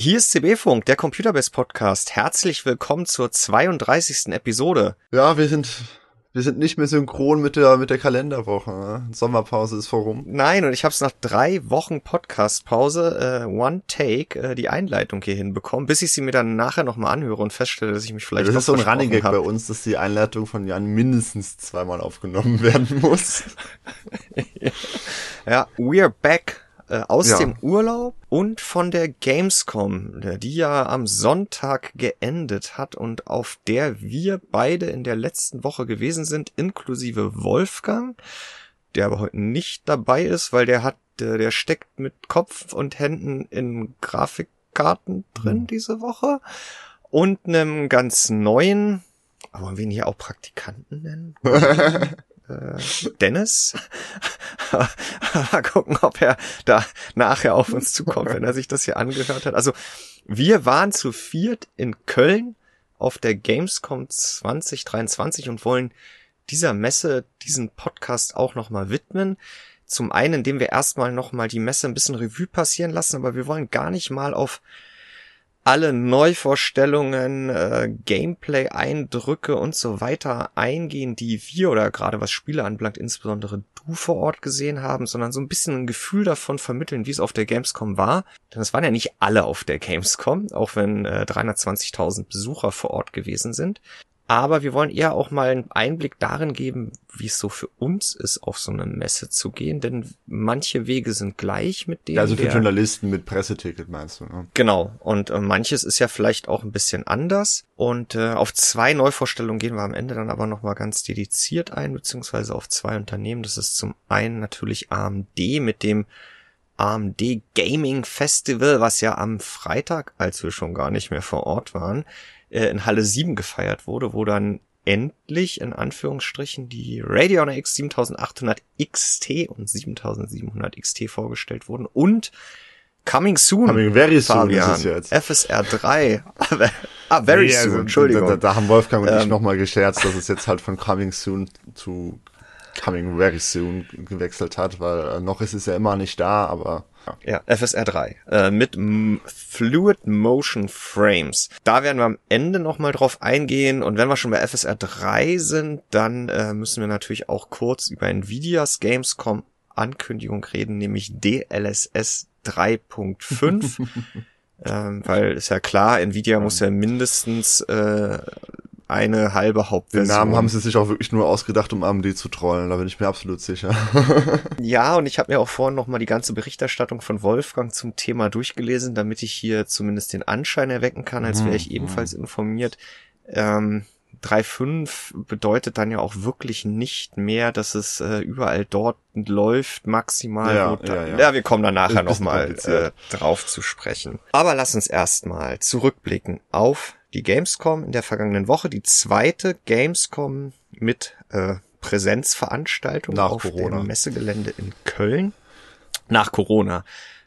Hier ist CB-Funk, der Computerbase Podcast. Herzlich willkommen zur 32. Episode. Ja, wir sind wir sind nicht mehr synchron mit der mit der Kalenderwoche. Ne? Sommerpause ist vorum. Nein, und ich habe es nach drei Wochen Podcastpause, äh, One Take, äh, die Einleitung hier hinbekommen, bis ich sie mir dann nachher nochmal anhöre und feststelle, dass ich mich vielleicht. Ja, das ist so ein Running Gag bei uns, dass die Einleitung von Jan mindestens zweimal aufgenommen werden muss. ja, we're back äh, aus ja. dem Urlaub und von der Gamescom, die ja am Sonntag geendet hat und auf der wir beide in der letzten Woche gewesen sind, inklusive Wolfgang, der aber heute nicht dabei ist, weil der hat, der, der steckt mit Kopf und Händen in Grafikkarten drin mhm. diese Woche und einem ganz neuen, aber wollen wir ihn hier auch Praktikanten nennen? äh, Dennis. Mal gucken, ob er da nachher auf uns zukommt, wenn er sich das hier angehört hat. Also wir waren zu viert in Köln auf der Gamescom 2023 und wollen dieser Messe diesen Podcast auch nochmal widmen. Zum einen, indem wir erstmal nochmal die Messe ein bisschen Revue passieren lassen, aber wir wollen gar nicht mal auf alle Neuvorstellungen, äh, Gameplay-Eindrücke und so weiter eingehen, die wir oder gerade was Spiele anbelangt, insbesondere du vor Ort gesehen haben, sondern so ein bisschen ein Gefühl davon vermitteln, wie es auf der Gamescom war. Denn es waren ja nicht alle auf der Gamescom, auch wenn äh, 320.000 Besucher vor Ort gewesen sind. Aber wir wollen eher auch mal einen Einblick darin geben, wie es so für uns ist, auf so eine Messe zu gehen, denn manche Wege sind gleich mit denen. Also für der, Journalisten mit Presseticket meinst du, ne? Genau. Und äh, manches ist ja vielleicht auch ein bisschen anders. Und äh, auf zwei Neuvorstellungen gehen wir am Ende dann aber nochmal ganz dediziert ein, beziehungsweise auf zwei Unternehmen. Das ist zum einen natürlich AMD mit dem AMD Gaming Festival, was ja am Freitag, als wir schon gar nicht mehr vor Ort waren, äh, in Halle 7 gefeiert wurde, wo dann endlich in Anführungsstrichen die Radeon RX 7800 XT und 7700 XT vorgestellt wurden und Coming soon. Coming very soon Fabian, ist es jetzt. FSR 3. ah, very nee, soon, also, Entschuldigung. Da, da, haben Wolfgang und ähm, ich nochmal gescherzt, dass es jetzt halt von Coming soon zu Coming very soon gewechselt hat, weil äh, noch ist es ja immer nicht da, aber ja, FSR 3 äh, mit M Fluid Motion Frames. Da werden wir am Ende nochmal drauf eingehen und wenn wir schon bei FSR 3 sind, dann äh, müssen wir natürlich auch kurz über Nvidias Gamescom Ankündigung reden, nämlich DLSS 3.5. ähm, weil ist ja klar, Nvidia muss ja mindestens äh, eine halbe Hauptversion. Den Namen haben sie sich auch wirklich nur ausgedacht, um AMD zu trollen, da bin ich mir absolut sicher. ja, und ich habe mir auch vorhin nochmal die ganze Berichterstattung von Wolfgang zum Thema durchgelesen, damit ich hier zumindest den Anschein erwecken kann, als wäre ich mhm, ebenfalls mhm. informiert. Ähm, 3.5 bedeutet dann ja auch wirklich nicht mehr, dass es äh, überall dort läuft, maximal. Ja, da, ja, ja. ja, wir kommen da nachher nochmal äh, drauf zu sprechen. Aber lass uns erstmal zurückblicken auf die Gamescom in der vergangenen Woche, die zweite Gamescom mit äh, Präsenzveranstaltung Nach auf Corona. dem Messegelände in Köln. Nach Corona.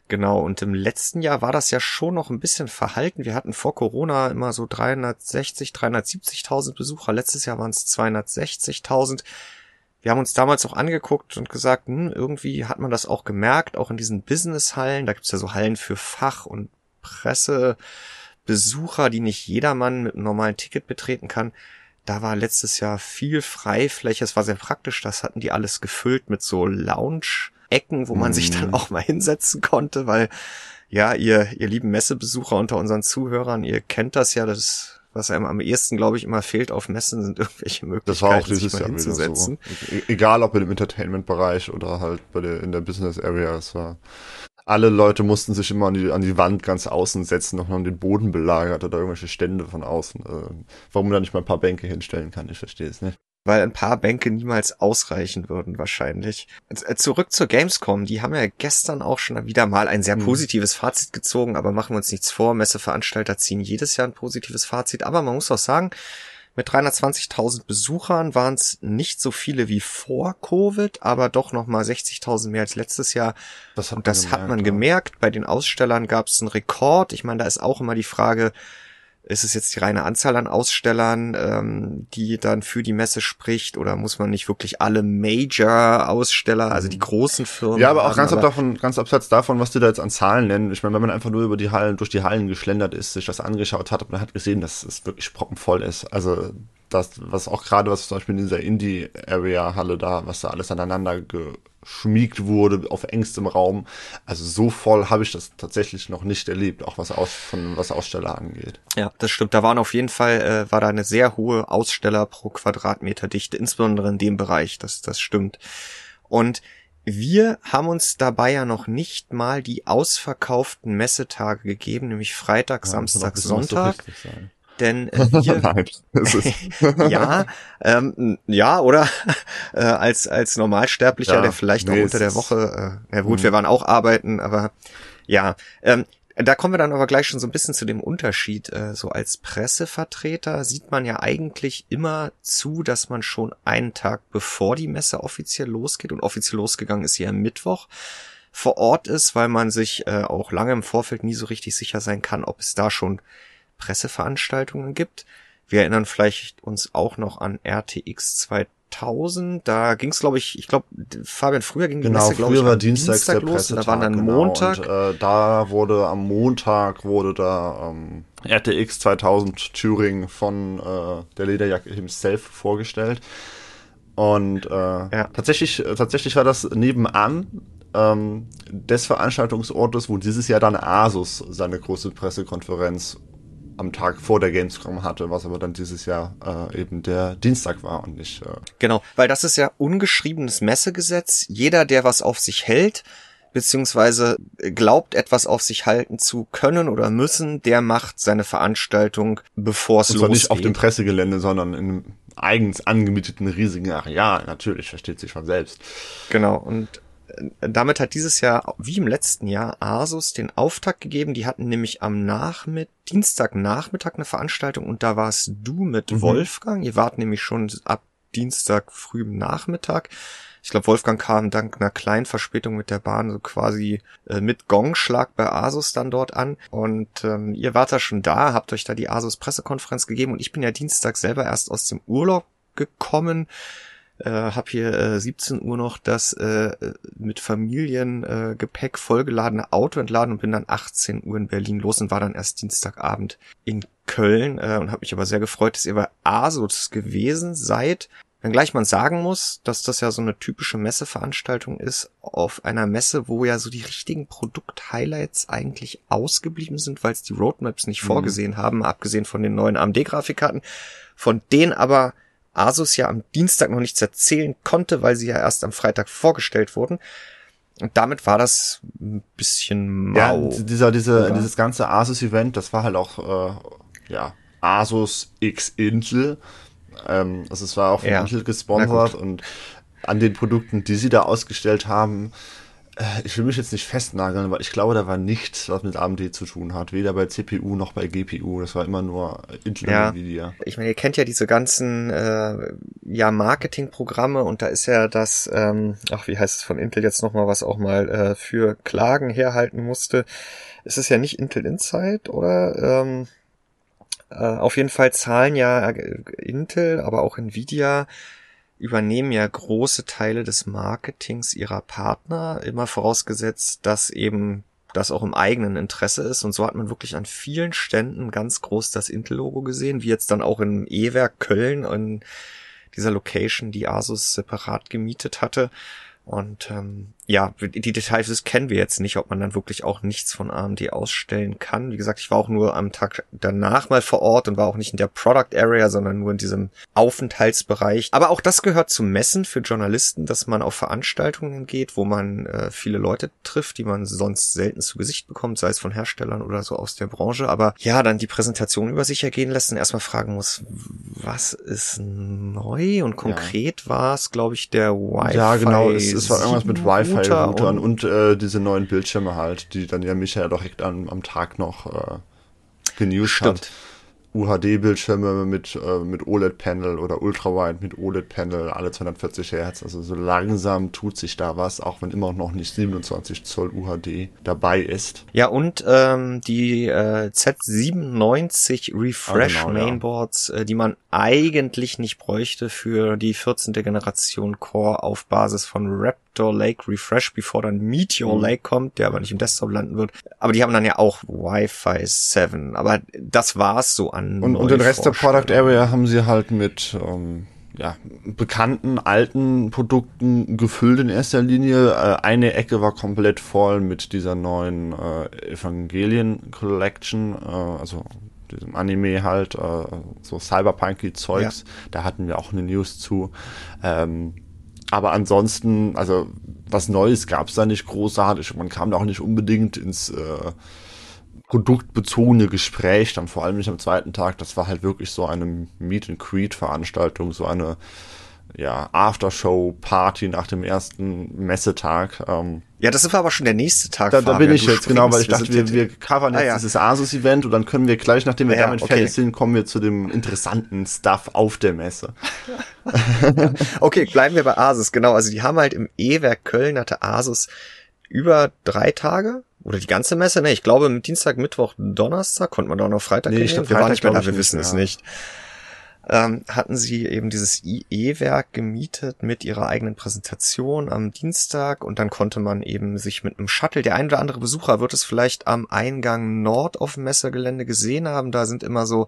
Genau, und im letzten Jahr war das ja schon noch ein bisschen verhalten. Wir hatten vor Corona immer so 360, 370.000 Besucher. Letztes Jahr waren es 260.000. Wir haben uns damals auch angeguckt und gesagt, hm, irgendwie hat man das auch gemerkt, auch in diesen Businesshallen. Da gibt's ja so Hallen für Fach- und Presse. Besucher, die nicht jedermann mit einem normalen Ticket betreten kann. Da war letztes Jahr viel Freifläche. Es war sehr praktisch. Das hatten die alles gefüllt mit so Lounge-Ecken, wo man mhm. sich dann mhm. auch mal hinsetzen konnte, weil ja, ihr, ihr lieben Messebesucher unter unseren Zuhörern, ihr kennt das ja, das was einem am ehesten, glaube ich, immer fehlt auf Messen, sind irgendwelche Möglichkeiten, das war auch dieses sich mal hinzusetzen. So. E-, egal ob im Entertainment-Bereich oder halt bei der, in der Business Area, es war alle Leute mussten sich immer an die, an die Wand ganz außen setzen, noch an den Boden belagert oder irgendwelche Stände von außen. Äh, warum man da nicht mal ein paar Bänke hinstellen kann, ich verstehe es nicht. Weil ein paar Bänke niemals ausreichen würden, wahrscheinlich. Äh, zurück zur Gamescom. Die haben ja gestern auch schon wieder mal ein sehr hm. positives Fazit gezogen, aber machen wir uns nichts vor. Messeveranstalter ziehen jedes Jahr ein positives Fazit. Aber man muss auch sagen, mit 320.000 Besuchern waren es nicht so viele wie vor Covid, aber doch nochmal 60.000 mehr als letztes Jahr. Das hat Und das gemerkt, hat man gemerkt. Bei den Ausstellern gab es einen Rekord. Ich meine, da ist auch immer die Frage, ist es jetzt die reine Anzahl an Ausstellern, ähm, die dann für die Messe spricht, oder muss man nicht wirklich alle Major-Aussteller, also die großen Firmen? Ja, aber auch haben, ganz, aber davon, ganz abseits davon, was die da jetzt an Zahlen nennen. Ich meine, wenn man einfach nur über die Hallen, durch die Hallen geschlendert ist, sich das angeschaut hat, man hat gesehen, dass es wirklich proppenvoll ist. Also das, was auch gerade, was zum Beispiel in dieser Indie-Area-Halle da, was da alles aneinander geschmiegt wurde auf engstem Raum. Also so voll habe ich das tatsächlich noch nicht erlebt, auch was aus, von was Aussteller angeht. Ja, das stimmt. Da waren auf jeden Fall, äh, war da eine sehr hohe Aussteller pro Quadratmeter Dichte, insbesondere in dem Bereich. Das, das stimmt. Und wir haben uns dabei ja noch nicht mal die ausverkauften Messetage gegeben, nämlich Freitag, ja, Samstag, Sonntag. So denn äh, wir, Nein, ja, ähm, ja, oder äh, als als Normalsterblicher, ja, der vielleicht nee, auch unter der Woche, äh, ja gut, mhm. wir waren auch arbeiten, aber ja, ähm, da kommen wir dann aber gleich schon so ein bisschen zu dem Unterschied. Äh, so als Pressevertreter sieht man ja eigentlich immer zu, dass man schon einen Tag bevor die Messe offiziell losgeht und offiziell losgegangen ist hier am Mittwoch vor Ort ist, weil man sich äh, auch lange im Vorfeld nie so richtig sicher sein kann, ob es da schon Presseveranstaltungen gibt. Wir erinnern vielleicht uns auch noch an RTX 2000. Da ging es, glaube ich, ich glaube, Fabian, früher ging die genau, Messe, glaube ich, war Dienstag, Dienstag der los. Da war dann genau, Montag. Und, äh, da wurde am Montag wurde da ähm, RTX 2000 Turing von äh, der Lederjacke himself vorgestellt. Und äh, ja. tatsächlich, tatsächlich war das nebenan ähm, des Veranstaltungsortes, wo dieses Jahr dann Asus seine große Pressekonferenz am Tag vor der Gamescom hatte, was aber dann dieses Jahr äh, eben der Dienstag war und nicht. Äh genau, weil das ist ja ungeschriebenes Messegesetz. Jeder, der was auf sich hält, beziehungsweise glaubt, etwas auf sich halten zu können oder müssen, der macht seine Veranstaltung, bevor es losgeht. nicht auf dem Pressegelände, sondern in einem eigens angemieteten riesigen Areal. Natürlich, versteht sich von selbst. Genau, und damit hat dieses Jahr, wie im letzten Jahr, Asus den Auftakt gegeben. Die hatten nämlich am Nachmittag, Dienstagnachmittag eine Veranstaltung und da warst du mit mhm. Wolfgang. Ihr wart nämlich schon ab Dienstag früh Nachmittag. Ich glaube, Wolfgang kam dank einer kleinen Verspätung mit der Bahn so quasi äh, mit Gongschlag bei Asus dann dort an. Und ähm, ihr wart da schon da, habt euch da die Asus Pressekonferenz gegeben und ich bin ja Dienstag selber erst aus dem Urlaub gekommen äh, habe hier äh, 17 Uhr noch das äh, mit Familiengepäck äh, vollgeladene Auto entladen und bin dann 18 Uhr in Berlin los und war dann erst Dienstagabend in Köln äh, und habe mich aber sehr gefreut, dass ihr bei ASUS gewesen seid. Wenngleich man sagen muss, dass das ja so eine typische Messeveranstaltung ist, auf einer Messe, wo ja so die richtigen Produkt-Highlights eigentlich ausgeblieben sind, weil es die Roadmaps nicht mhm. vorgesehen haben, abgesehen von den neuen AMD-Grafikkarten, von denen aber Asus ja am Dienstag noch nichts erzählen konnte, weil sie ja erst am Freitag vorgestellt wurden. Und damit war das ein bisschen mau. Ja, dieser, diese, oder? dieses ganze Asus-Event, das war halt auch, äh, ja, Asus X Intel. Ähm, also es war auch von ja. Intel gesponsert und an den Produkten, die sie da ausgestellt haben, ich will mich jetzt nicht festnageln, weil ich glaube, da war nichts, was mit AMD zu tun hat. Weder bei CPU noch bei GPU. Das war immer nur Intel ja. und Nvidia. Ich meine, ihr kennt ja diese ganzen äh, ja, Marketingprogramme und da ist ja das, ähm, ach, wie heißt es von Intel jetzt nochmal, was auch mal äh, für Klagen herhalten musste. Es ist ja nicht Intel Insight, oder? Ähm, äh, auf jeden Fall zahlen ja Intel, aber auch Nvidia übernehmen ja große Teile des Marketings ihrer Partner, immer vorausgesetzt, dass eben das auch im eigenen Interesse ist. Und so hat man wirklich an vielen Ständen ganz groß das Intel-Logo gesehen, wie jetzt dann auch im E-Werk Köln in dieser Location, die Asus separat gemietet hatte. Und ähm, ja, die Details kennen wir jetzt nicht, ob man dann wirklich auch nichts von AMD ausstellen kann. Wie gesagt, ich war auch nur am Tag danach mal vor Ort und war auch nicht in der Product Area, sondern nur in diesem Aufenthaltsbereich. Aber auch das gehört zum Messen für Journalisten, dass man auf Veranstaltungen geht, wo man äh, viele Leute trifft, die man sonst selten zu Gesicht bekommt, sei es von Herstellern oder so aus der Branche. Aber ja, dann die Präsentation über sich ergehen lässt und erstmal fragen muss, was ist neu? Und konkret ja. war es, glaube ich, der Wi-Fi. Ja, genau, es, es war irgendwas mit Wi-Fi Routern und, und äh, diese neuen Bildschirme halt, die dann ja Michael direkt an, am Tag noch äh, genused hat. UHD-Bildschirme mit, äh, mit OLED-Panel oder Ultrawide mit OLED-Panel, alle 240 Hertz. Also so langsam tut sich da was, auch wenn immer noch nicht 27 Zoll UHD dabei ist. Ja, und ähm, die äh, Z97 Refresh ah, genau, Mainboards, ja. äh, die man eigentlich nicht bräuchte für die 14. Generation Core auf Basis von Raptor Lake Refresh, bevor dann Meteor mhm. Lake kommt, der aber nicht im Desktop landen wird. Aber die haben dann ja auch Wi-Fi 7. Aber das war's so an. Und, und den Rest der Product Area haben sie halt mit ähm, ja, bekannten alten Produkten gefüllt in erster Linie. Äh, eine Ecke war komplett voll mit dieser neuen äh, Evangelien Collection, äh, also diesem Anime halt, äh, so Cyberpunky Zeugs. Ja. Da hatten wir auch eine News zu. Ähm, aber ansonsten, also was Neues gab's da nicht großartig. Man kam da auch nicht unbedingt ins äh, produktbezogene Gespräch, dann vor allem nicht am zweiten Tag. Das war halt wirklich so eine Meet and Creed Veranstaltung, so eine ja, Aftershow-Party nach dem ersten Messetag. Ähm, ja, das war aber schon der nächste Tag. Da, da bin ich jetzt, genau, weil ich dachte, wir, wir covern jetzt ah, ja. dieses Asus-Event und dann können wir gleich, nachdem wir ja, damit okay. fertig sind, kommen wir zu dem interessanten Stuff auf der Messe. okay, bleiben wir bei Asus, genau. Also die haben halt im E-Werk Köln hatte Asus über drei Tage oder die ganze Messe, ne? Ich glaube, Dienstag, Mittwoch, Donnerstag konnte man da noch Freitag. Nee, ich glaube, wir waren nicht mehr da, wir wissen ja. es nicht ähm, hatten sie eben dieses IE-Werk gemietet mit ihrer eigenen Präsentation am Dienstag und dann konnte man eben sich mit einem Shuttle, der ein oder andere Besucher wird es vielleicht am Eingang Nord auf dem Messegelände gesehen haben, da sind immer so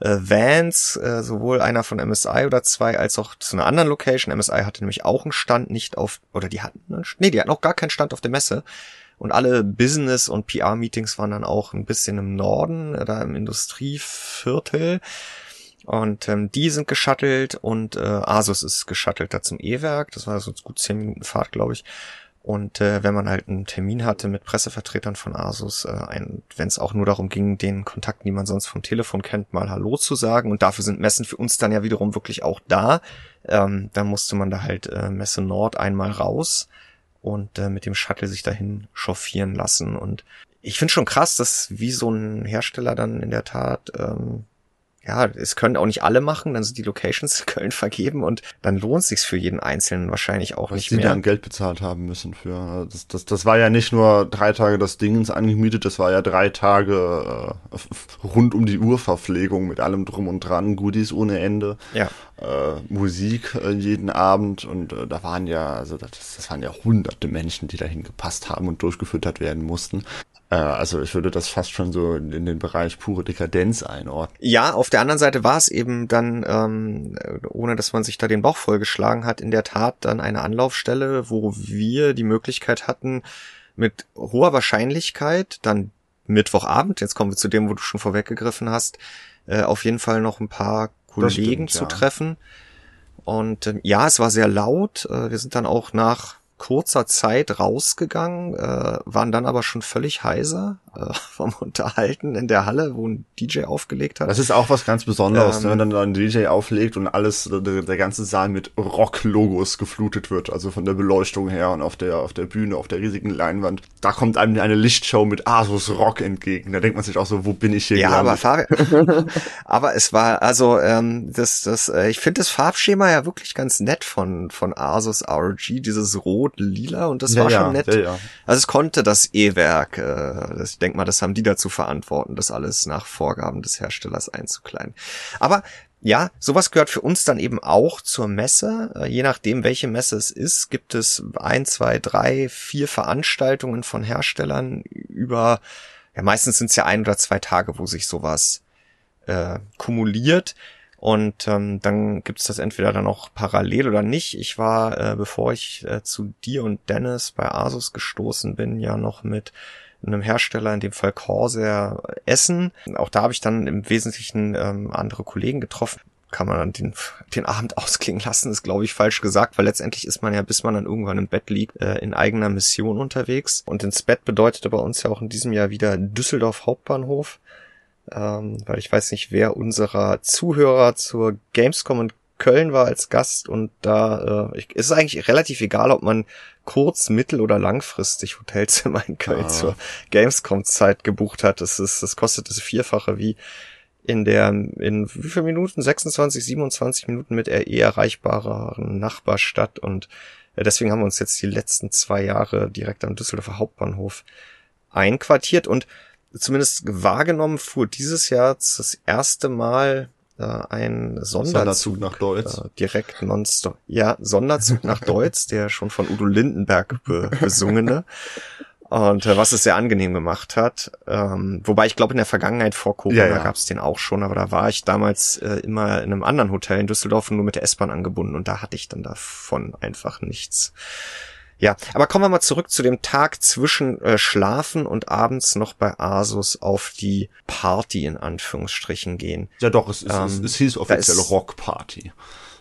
äh, Vans, äh, sowohl einer von MSI oder zwei, als auch zu einer anderen Location. MSI hatte nämlich auch einen Stand, nicht auf, oder die hatten einen, nee, die hatten auch gar keinen Stand auf der Messe. Und alle Business- und PR-Meetings waren dann auch ein bisschen im Norden, äh, da im Industrieviertel. Und ähm, die sind geschuttelt und äh, Asus ist geschuttelt da zum E-Werk. Das war so gut zehn Minuten Fahrt, glaube ich. Und äh, wenn man halt einen Termin hatte mit Pressevertretern von Asus, äh, wenn es auch nur darum ging, den Kontakten, die man sonst vom Telefon kennt, mal Hallo zu sagen. Und dafür sind Messen für uns dann ja wiederum wirklich auch da. Ähm, dann musste man da halt äh, Messe Nord einmal raus und äh, mit dem Shuttle sich dahin chauffieren lassen. Und ich finde schon krass, dass wie so ein Hersteller dann in der Tat ähm, ja, es können auch nicht alle machen, dann sind die Locations in Köln vergeben und dann lohnt sich's für jeden Einzelnen wahrscheinlich auch Was nicht die mehr. dann Geld bezahlt haben müssen für. Das, das, das war ja nicht nur drei Tage das Dingens angemietet, das war ja drei Tage äh, rund um die Uhr Verpflegung mit allem drum und dran, Goodies ohne Ende, ja. äh, Musik äh, jeden Abend und äh, da waren ja, also das, das waren ja hunderte Menschen, die dahin gepasst haben und durchgefüttert werden mussten. Äh, also ich würde das fast schon so in den Bereich pure Dekadenz einordnen. Ja, auf der anderen Seite war es eben dann, ähm, ohne dass man sich da den Bauch vollgeschlagen hat, in der Tat dann eine Anlaufstelle, wo wir die Möglichkeit hatten, mit hoher Wahrscheinlichkeit dann Mittwochabend, jetzt kommen wir zu dem, wo du schon vorweggegriffen hast, äh, auf jeden Fall noch ein paar Kollegen stimmt, zu ja. treffen. Und äh, ja, es war sehr laut. Äh, wir sind dann auch nach kurzer Zeit rausgegangen, äh, waren dann aber schon völlig heiser äh, vom Unterhalten in der Halle, wo ein DJ aufgelegt hat. Das ist auch was ganz Besonderes, ähm, ne, wenn dann ein DJ auflegt und alles, der, der ganze Saal mit Rock-Logos geflutet wird, also von der Beleuchtung her und auf der, auf der Bühne, auf der riesigen Leinwand. Da kommt einem eine Lichtshow mit Asus Rock entgegen. Da denkt man sich auch so, wo bin ich hier Ja, aber, Fabian, aber es war, also, ähm, das, das, äh, ich finde das Farbschema ja wirklich ganz nett von, von Asus RG, dieses Rot-Lila und das ja, war schon ja, nett. Ja, also es konnte das E-Werk, äh, das denke mal, das haben die dazu verantworten, das alles nach Vorgaben des Herstellers einzukleiden. Aber ja, sowas gehört für uns dann eben auch zur Messe. Äh, je nachdem, welche Messe es ist, gibt es ein, zwei, drei, vier Veranstaltungen von Herstellern über, ja, meistens sind es ja ein oder zwei Tage, wo sich sowas äh, kumuliert. Und ähm, dann gibt es das entweder dann auch parallel oder nicht. Ich war, äh, bevor ich äh, zu dir und Dennis bei Asus gestoßen bin, ja noch mit einem Hersteller, in dem Fall Corsair Essen. Auch da habe ich dann im Wesentlichen ähm, andere Kollegen getroffen kann man dann den, den Abend ausklingen lassen, ist glaube ich falsch gesagt, weil letztendlich ist man ja, bis man dann irgendwann im Bett liegt, äh, in eigener Mission unterwegs. Und ins Bett bedeutete bei uns ja auch in diesem Jahr wieder Düsseldorf Hauptbahnhof, ähm, weil ich weiß nicht, wer unserer Zuhörer zur Gamescom in Köln war als Gast und da äh, ist es eigentlich relativ egal, ob man kurz-, mittel- oder langfristig Hotelzimmer in Köln ah. zur Gamescom-Zeit gebucht hat. Das ist, das kostet das Vierfache wie in der, in wie viel Minuten? 26, 27 Minuten mit eh erreichbareren Nachbarstadt und äh, deswegen haben wir uns jetzt die letzten zwei Jahre direkt am Düsseldorfer Hauptbahnhof einquartiert und zumindest wahrgenommen fuhr dieses Jahr das erste Mal äh, ein Sonderzug, Sonderzug nach Deutz. Äh, direkt nonstop. Ja, Sonderzug nach Deutz, der schon von Udo Lindenberg be besungene. Und äh, was es sehr angenehm gemacht hat. Ähm, wobei ich glaube, in der Vergangenheit vor Corona ja, ja. gab es den auch schon, aber da war ich damals äh, immer in einem anderen Hotel in Düsseldorf nur mit der S-Bahn angebunden und da hatte ich dann davon einfach nichts. Ja, aber kommen wir mal zurück zu dem Tag zwischen äh, Schlafen und abends noch bei Asus auf die Party in Anführungsstrichen gehen. Ja doch, es, ähm, es, es hieß offiziell Rockparty.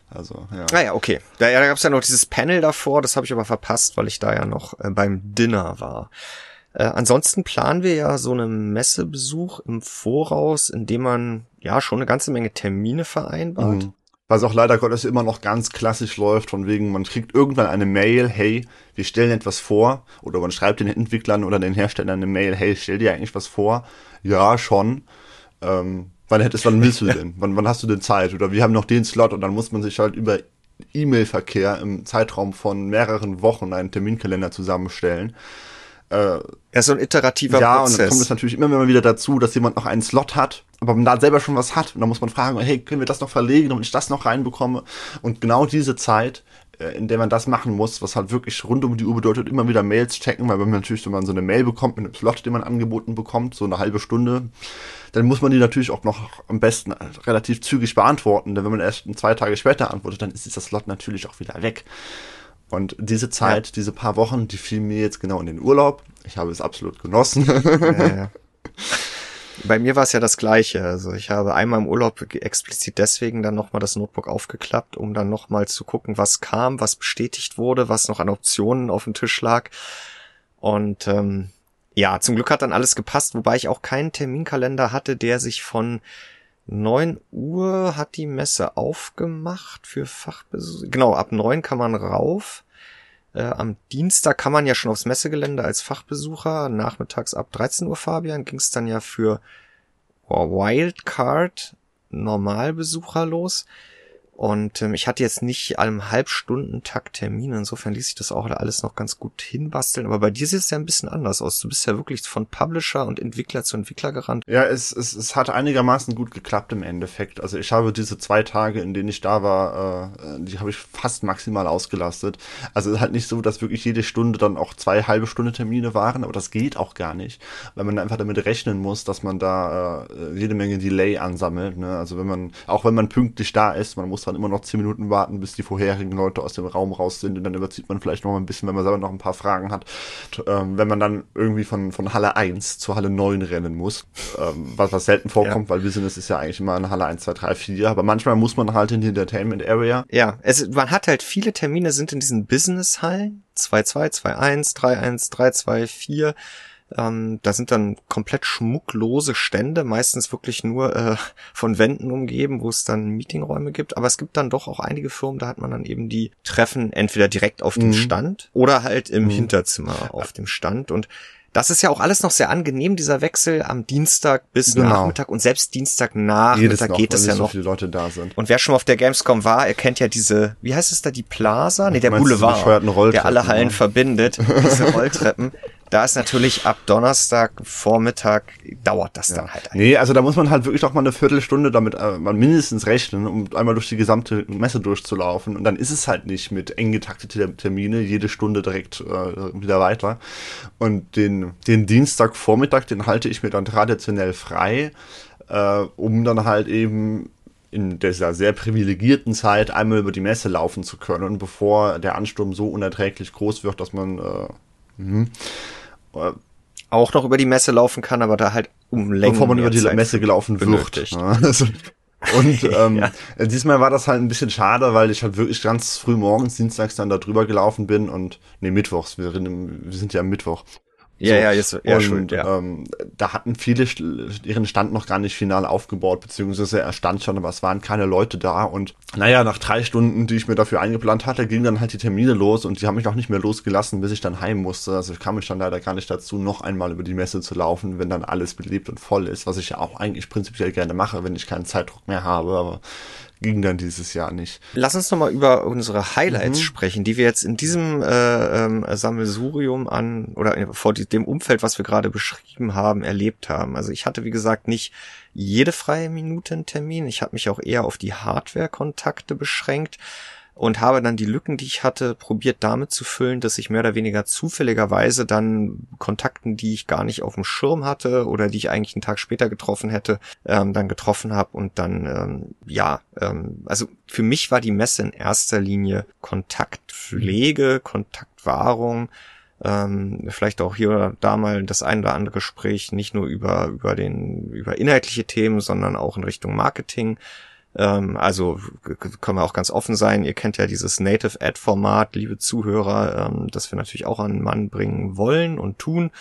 Also, ja. Naja, ah okay. Da, ja, da gab es ja noch dieses Panel davor, das habe ich aber verpasst, weil ich da ja noch äh, beim Dinner war. Äh, ansonsten planen wir ja so einen Messebesuch im Voraus, in dem man ja schon eine ganze Menge Termine vereinbart. Mhm was auch leider Gottes immer noch ganz klassisch läuft, von wegen, man kriegt irgendwann eine Mail, hey, wir stellen etwas vor, oder man schreibt den Entwicklern oder den Herstellern eine Mail, hey, stell dir eigentlich was vor? Ja, schon. Ähm, wann hättest, wann willst du denn? wann, wann hast du denn Zeit? Oder wir haben noch den Slot und dann muss man sich halt über E-Mail-Verkehr im Zeitraum von mehreren Wochen einen Terminkalender zusammenstellen. Äh, ja, so ein iterativer ja, Prozess. Ja, und dann kommt es natürlich immer, immer wieder dazu, dass jemand noch einen Slot hat, aber man da selber schon was hat. Und dann muss man fragen, hey, können wir das noch verlegen, damit ich das noch reinbekomme? Und genau diese Zeit, äh, in der man das machen muss, was halt wirklich rund um die Uhr bedeutet, immer wieder Mails checken, weil wenn man natürlich, wenn man so eine Mail bekommt mit einem Slot, den man angeboten bekommt, so eine halbe Stunde, dann muss man die natürlich auch noch am besten relativ zügig beantworten, denn wenn man erst zwei Tage später antwortet, dann ist dieser Slot natürlich auch wieder weg. Und diese Zeit, ja. diese paar Wochen, die fielen mir jetzt genau in den Urlaub. Ich habe es absolut genossen. Ja, ja. Bei mir war es ja das Gleiche. Also ich habe einmal im Urlaub explizit deswegen dann nochmal das Notebook aufgeklappt, um dann nochmal zu gucken, was kam, was bestätigt wurde, was noch an Optionen auf dem Tisch lag. Und ähm, ja, zum Glück hat dann alles gepasst, wobei ich auch keinen Terminkalender hatte, der sich von 9 Uhr hat die Messe aufgemacht für Fachbesucher. Genau, ab 9 kann man rauf. Äh, am Dienstag kann man ja schon aufs Messegelände als Fachbesucher. Nachmittags ab 13 Uhr, Fabian, ging es dann ja für Wildcard Normalbesucher los. Und ähm, ich hatte jetzt nicht allem Halbstundentakt Termine, insofern ließ sich das auch alles noch ganz gut hinbasteln. Aber bei dir sieht es ja ein bisschen anders aus. Du bist ja wirklich von Publisher und Entwickler zu Entwickler gerannt. Ja, es, es, es hat einigermaßen gut geklappt im Endeffekt. Also ich habe diese zwei Tage, in denen ich da war, äh, die habe ich fast maximal ausgelastet. Also halt nicht so, dass wirklich jede Stunde dann auch zwei halbe Stunde Termine waren, aber das geht auch gar nicht, weil man einfach damit rechnen muss, dass man da äh, jede Menge Delay ansammelt. Ne? Also wenn man, auch wenn man pünktlich da ist, man muss dann immer noch zehn Minuten warten, bis die vorherigen Leute aus dem Raum raus sind und dann überzieht man vielleicht noch mal ein bisschen, wenn man selber noch ein paar Fragen hat. Ähm, wenn man dann irgendwie von, von Halle 1 zur Halle 9 rennen muss, ähm, was, was selten vorkommt, ja. weil Business ist ja eigentlich immer eine Halle 1, 2, 3, 4, aber manchmal muss man halt in die Entertainment Area. Ja, es, man hat halt viele Termine sind in diesen Business-Hallen, 2-2, 2-1, 3-1, 3-2, 4, ähm, da sind dann komplett schmucklose Stände, meistens wirklich nur äh, von Wänden umgeben, wo es dann Meetingräume gibt. Aber es gibt dann doch auch einige Firmen, da hat man dann eben die Treffen entweder direkt auf dem mhm. Stand oder halt im mhm. Hinterzimmer auf dem Stand. Und das ist ja auch alles noch sehr angenehm, dieser Wechsel am Dienstag bis genau. Nachmittag und selbst Dienstagnachmittag noch, geht es ja noch. So viele Leute da sind. Und wer schon mal auf der Gamescom war, erkennt ja diese, wie heißt es da, die Plaza? Nee, der Boulevard, der alle Hallen ja. verbindet, diese Rolltreppen. Da ist natürlich ab Donnerstag Vormittag dauert das ja. dann halt. Nee, also da muss man halt wirklich noch mal eine Viertelstunde damit äh, man mindestens rechnen, um einmal durch die gesamte Messe durchzulaufen. Und dann ist es halt nicht mit eng getaktete Termine, jede Stunde direkt äh, wieder weiter. Und den, den Dienstagvormittag, den halte ich mir dann traditionell frei, äh, um dann halt eben in dieser sehr privilegierten Zeit einmal über die Messe laufen zu können, bevor der Ansturm so unerträglich groß wird, dass man äh, mh, auch noch über die Messe laufen kann, aber da halt um Längen Bevor man über die Zeit Messe gelaufen benötigt. wird. Also, und ähm, ja. diesmal war das halt ein bisschen schade, weil ich halt wirklich ganz früh morgens, dienstags dann da drüber gelaufen bin und nee, mittwochs, wir, wir sind ja am Mittwoch. Ja, so. ja, jetzt ja, und, schuld, ja. Ähm, da hatten viele ihren Stand noch gar nicht final aufgebaut, beziehungsweise er stand schon, aber es waren keine Leute da. Und naja, nach drei Stunden, die ich mir dafür eingeplant hatte, gingen dann halt die Termine los und die haben mich auch nicht mehr losgelassen, bis ich dann heim musste. Also ich kam mich dann leider gar nicht dazu, noch einmal über die Messe zu laufen, wenn dann alles belebt und voll ist, was ich ja auch eigentlich prinzipiell gerne mache, wenn ich keinen Zeitdruck mehr habe. Aber ging dann dieses Jahr nicht. Lass uns nochmal über unsere Highlights mhm. sprechen, die wir jetzt in diesem äh, ähm, Sammelsurium an oder vor dem Umfeld, was wir gerade beschrieben haben, erlebt haben. Also ich hatte, wie gesagt, nicht jede freie Minute einen Termin. Ich habe mich auch eher auf die Hardware-Kontakte beschränkt und habe dann die Lücken, die ich hatte, probiert damit zu füllen, dass ich mehr oder weniger zufälligerweise dann Kontakten, die ich gar nicht auf dem Schirm hatte oder die ich eigentlich einen Tag später getroffen hätte, ähm, dann getroffen habe und dann ähm, ja, ähm, also für mich war die Messe in erster Linie Kontaktpflege, Kontaktwahrung, ähm, vielleicht auch hier oder da mal das ein oder andere Gespräch nicht nur über über den über inhaltliche Themen, sondern auch in Richtung Marketing ähm, also können wir auch ganz offen sein. Ihr kennt ja dieses Native Ad Format, liebe Zuhörer, ähm, das wir natürlich auch an den Mann bringen wollen und tun.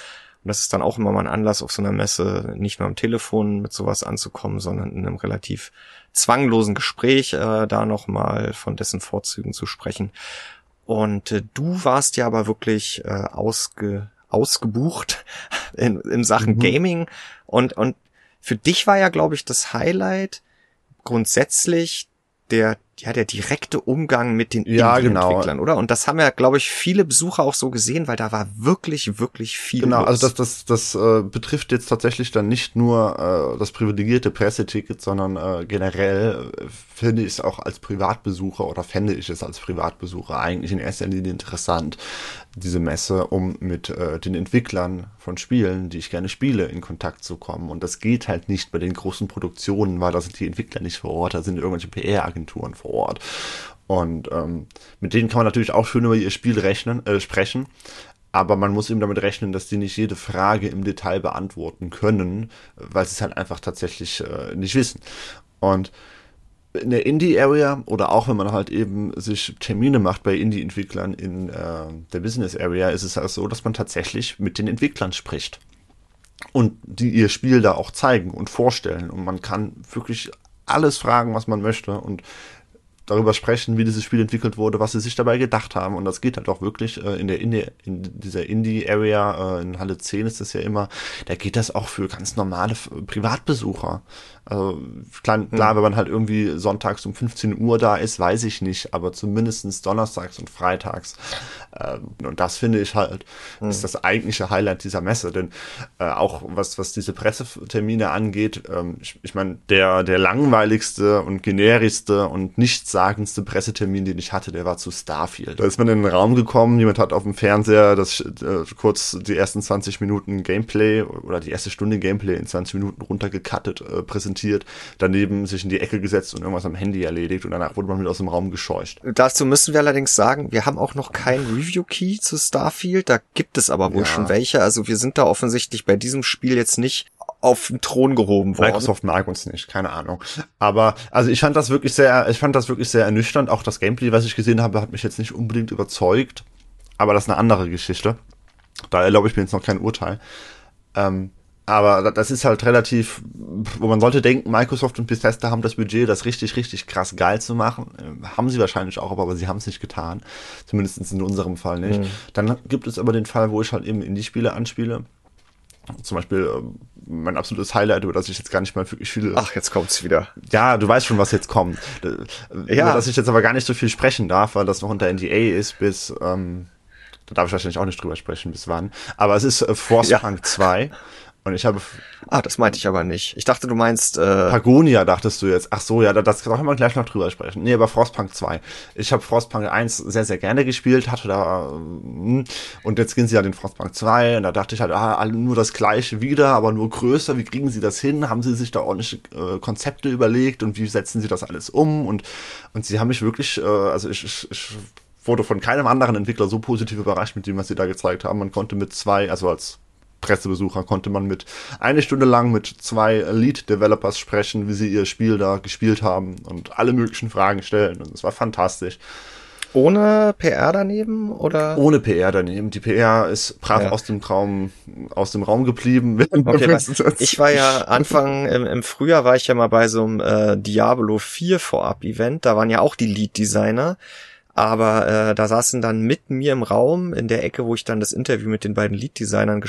Und das ist dann auch immer mal ein Anlass auf so einer Messe, nicht nur am Telefon mit sowas anzukommen, sondern in einem relativ zwanglosen Gespräch äh, da nochmal von dessen Vorzügen zu sprechen. Und äh, du warst ja aber wirklich äh, ausge, ausgebucht in, in Sachen mhm. Gaming. Und, und für dich war ja, glaube ich, das Highlight, grundsätzlich der ja der direkte Umgang mit den ja, Entwicklern, genau. oder? Und das haben ja, glaube ich, viele Besucher auch so gesehen, weil da war wirklich, wirklich viel. Genau, los. also das, das, das äh, betrifft jetzt tatsächlich dann nicht nur äh, das privilegierte Presseticket, sondern äh, generell äh, finde ich es auch als Privatbesucher oder fände ich es als Privatbesucher eigentlich in erster Linie interessant, diese Messe, um mit äh, den Entwicklern von Spielen, die ich gerne spiele, in Kontakt zu kommen. Und das geht halt nicht bei den großen Produktionen, weil da sind die Entwickler nicht vor Ort, da sind irgendwelche PR-Agenturen vor Ort. Und ähm, mit denen kann man natürlich auch schön über ihr Spiel rechnen, äh, sprechen. Aber man muss eben damit rechnen, dass die nicht jede Frage im Detail beantworten können, weil sie es halt einfach tatsächlich äh, nicht wissen. Und in der Indie-Area oder auch wenn man halt eben sich Termine macht bei Indie-Entwicklern in äh, der Business-Area, ist es halt so, dass man tatsächlich mit den Entwicklern spricht. Und die ihr Spiel da auch zeigen und vorstellen. Und man kann wirklich alles fragen, was man möchte. Und darüber sprechen, wie dieses Spiel entwickelt wurde, was sie sich dabei gedacht haben. Und das geht halt auch wirklich äh, in der Indie, in dieser Indie-Area, äh, in Halle 10 ist das ja immer, da geht das auch für ganz normale Privatbesucher. Also klar, hm. klar, wenn man halt irgendwie sonntags um 15 Uhr da ist, weiß ich nicht, aber zumindestens donnerstags und freitags. Ähm, und das finde ich halt, mhm. ist das eigentliche Highlight dieser Messe. Denn äh, auch was, was diese Pressetermine angeht, ähm, ich, ich meine, der, der langweiligste und generischste und nichtssagendste Pressetermin, den ich hatte, der war zu Starfield. Da ist man in den Raum gekommen, jemand hat auf dem Fernseher das äh, kurz die ersten 20 Minuten Gameplay oder die erste Stunde Gameplay in 20 Minuten runtergekattet äh, präsentiert präsentiert, daneben sich in die Ecke gesetzt und irgendwas am Handy erledigt und danach wurde man wieder aus dem Raum gescheucht. Dazu müssen wir allerdings sagen, wir haben auch noch keinen Review-Key zu Starfield, da gibt es aber wohl ja. schon welche, also wir sind da offensichtlich bei diesem Spiel jetzt nicht auf den Thron gehoben worden. Microsoft mag uns nicht, keine Ahnung. Aber also ich fand das wirklich sehr, ich fand das wirklich sehr ernüchternd. Auch das Gameplay, was ich gesehen habe, hat mich jetzt nicht unbedingt überzeugt. Aber das ist eine andere Geschichte. Da erlaube ich mir jetzt noch kein Urteil. Ähm, aber das ist halt relativ, wo man sollte denken, Microsoft und Bethesda haben das Budget, das richtig, richtig krass geil zu machen. Ähm, haben sie wahrscheinlich auch, aber sie haben es nicht getan. Zumindest in unserem Fall nicht. Mhm. Dann gibt es aber den Fall, wo ich halt eben in die Spiele anspiele. Zum Beispiel ähm, mein absolutes Highlight, über das ich jetzt gar nicht mal wirklich viel. Ach, jetzt kommt's wieder. Ja, du weißt schon, was jetzt kommt. Ja. Über das ich jetzt aber gar nicht so viel sprechen darf, weil das noch unter NDA ist bis, ähm, da darf ich wahrscheinlich auch nicht drüber sprechen, bis wann. Aber es ist äh, Frostpunk ja. 2. Und ich habe. Ah, das meinte ich aber nicht. Ich dachte, du meinst. Äh Pagonia dachtest du jetzt. Ach so, ja, das kann man gleich noch drüber sprechen. Nee, aber Frostpunk 2. Ich habe Frostpunk 1 sehr, sehr gerne gespielt, hatte da. Hm, und jetzt gehen sie ja den Frostpunk 2 und da dachte ich halt, ah, nur das gleiche wieder, aber nur größer. Wie kriegen sie das hin? Haben sie sich da ordentliche äh, Konzepte überlegt und wie setzen sie das alles um? Und, und sie haben mich wirklich, äh, also ich, ich, ich wurde von keinem anderen Entwickler so positiv überrascht mit dem, was sie da gezeigt haben. Man konnte mit zwei, also als Pressebesucher konnte man mit eine Stunde lang mit zwei Lead-Developers sprechen, wie sie ihr Spiel da gespielt haben und alle möglichen Fragen stellen. Und es war fantastisch. Ohne PR daneben oder? Ohne PR daneben. Die PR ist brav ja. aus dem Raum, aus dem Raum geblieben. Okay, ich war ja Anfang im, im, Frühjahr war ich ja mal bei so einem äh, Diablo 4 Vorab-Event. Da waren ja auch die Lead-Designer. Aber äh, da saßen dann mit mir im Raum in der Ecke, wo ich dann das Interview mit den beiden Lead-Designern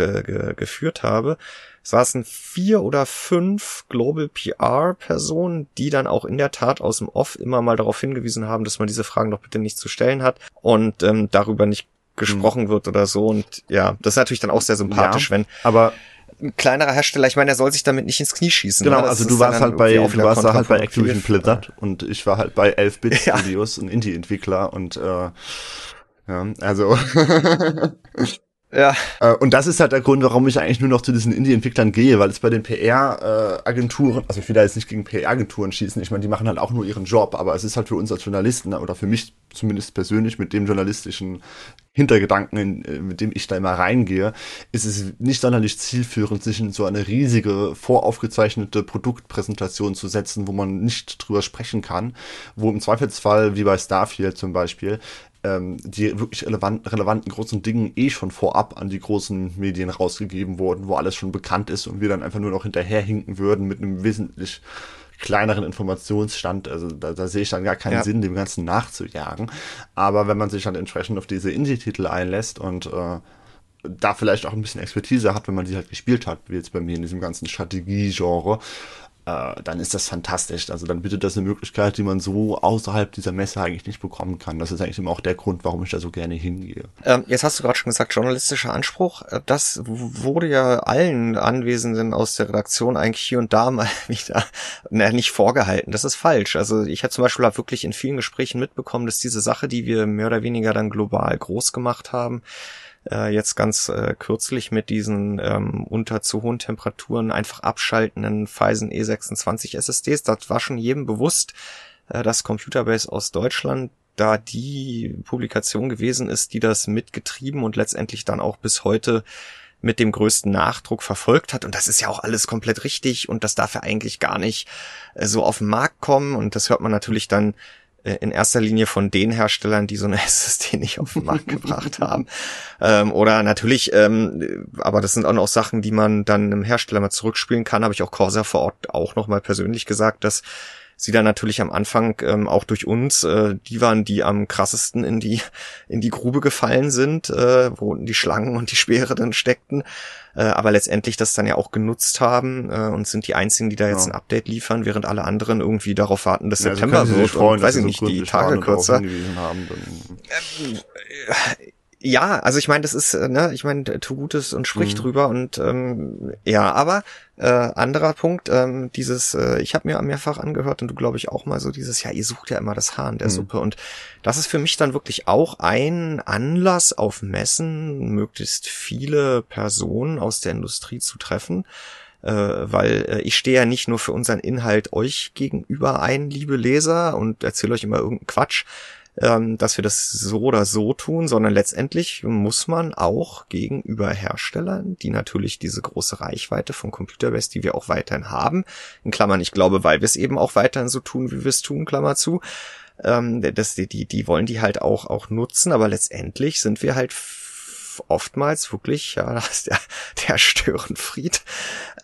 äh, ge geführt habe, saßen vier oder fünf Global PR-Personen, die dann auch in der Tat aus dem Off immer mal darauf hingewiesen haben, dass man diese Fragen doch bitte nicht zu stellen hat und ähm, darüber nicht gesprochen hm. wird oder so. Und ja, das ist natürlich dann auch sehr sympathisch, ja, wenn. Aber ein kleinerer Hersteller, ich meine, er soll sich damit nicht ins Knie schießen. Genau, ne? also du warst halt bei, du warst halt bei Activision Blizzard und ich war halt bei 11-Bit Studios, ja. ein Indie-Entwickler und äh, ja, also Ja. Äh, und das ist halt der Grund, warum ich eigentlich nur noch zu diesen Indie-Entwicklern gehe, weil es bei den PR-Agenturen, also ich will da jetzt nicht gegen PR-Agenturen schießen, ich meine, die machen halt auch nur ihren Job, aber es ist halt für uns als Journalisten oder für mich zumindest persönlich mit dem journalistischen Hintergedanken, äh, mit dem ich da immer reingehe, ist es nicht sonderlich zielführend, sich in so eine riesige, voraufgezeichnete Produktpräsentation zu setzen, wo man nicht drüber sprechen kann, wo im Zweifelsfall, wie bei Starfield zum Beispiel, ähm, die wirklich relevant, relevanten großen Dingen eh schon vorab an die großen Medien rausgegeben wurden, wo alles schon bekannt ist und wir dann einfach nur noch hinterherhinken würden mit einem wesentlich kleineren Informationsstand. Also da, da sehe ich dann gar keinen ja. Sinn, dem Ganzen nachzujagen. Aber wenn man sich dann entsprechend auf diese Indie-Titel einlässt und äh, da vielleicht auch ein bisschen Expertise hat, wenn man die halt gespielt hat, wie jetzt bei mir in diesem ganzen Strategie-Genre, äh, dann ist das fantastisch. Also dann bietet das eine Möglichkeit, die man so außerhalb dieser Messe eigentlich nicht bekommen kann. Das ist eigentlich immer auch der Grund, warum ich da so gerne hingehe. Ähm, jetzt hast du gerade schon gesagt, journalistischer Anspruch. Äh, das wurde ja allen Anwesenden aus der Redaktion eigentlich hier und da mal wieder na, nicht vorgehalten. Das ist falsch. Also ich hatte zum Beispiel auch wirklich in vielen Gesprächen mitbekommen, dass diese Sache, die wir mehr oder weniger dann global groß gemacht haben, äh, jetzt ganz äh, kürzlich mit diesen ähm, unter zu hohen Temperaturen einfach abschaltenden Phison E26 SSDs. Das war schon jedem bewusst, äh, dass Computerbase aus Deutschland da die Publikation gewesen ist, die das mitgetrieben und letztendlich dann auch bis heute mit dem größten Nachdruck verfolgt hat. Und das ist ja auch alles komplett richtig und das darf ja eigentlich gar nicht äh, so auf den Markt kommen. Und das hört man natürlich dann in erster Linie von den Herstellern, die so eine SSD nicht auf den Markt gebracht haben. Ähm, oder natürlich, ähm, aber das sind auch noch Sachen, die man dann einem Hersteller mal zurückspielen kann. Habe ich auch Corsair vor Ort auch nochmal persönlich gesagt, dass sie dann natürlich am Anfang ähm, auch durch uns, äh, die waren, die am krassesten in die in die Grube gefallen sind, äh, wo die Schlangen und die Speere dann steckten äh, aber letztendlich das dann ja auch genutzt haben äh, und sind die einzigen, die da jetzt ja. ein Update liefern, während alle anderen irgendwie darauf warten, dass ja, also September wird freuen, und weiß ich nicht, die Tage kürzer. Ja, also ich meine, das ist, äh, ne, ich meine, tu Gutes und sprich mhm. drüber und ähm, ja, aber äh, anderer Punkt, ähm, dieses, äh, ich habe mir mehrfach angehört und du glaube ich auch mal so dieses, ja, ihr sucht ja immer das Haar in der mhm. Suppe und das ist für mich dann wirklich auch ein Anlass auf Messen, möglichst viele Personen aus der Industrie zu treffen äh, weil äh, ich stehe ja nicht nur für unseren Inhalt euch gegenüber ein, liebe Leser, und erzähle euch immer irgendeinen Quatsch, ähm, dass wir das so oder so tun, sondern letztendlich muss man auch gegenüber Herstellern, die natürlich diese große Reichweite von Computerbase, die wir auch weiterhin haben, in Klammern, ich glaube, weil wir es eben auch weiterhin so tun, wie wir es tun, Klammer zu, ähm, das, die, die, die wollen die halt auch, auch nutzen, aber letztendlich sind wir halt oftmals wirklich, ja, das ist der, der Störenfried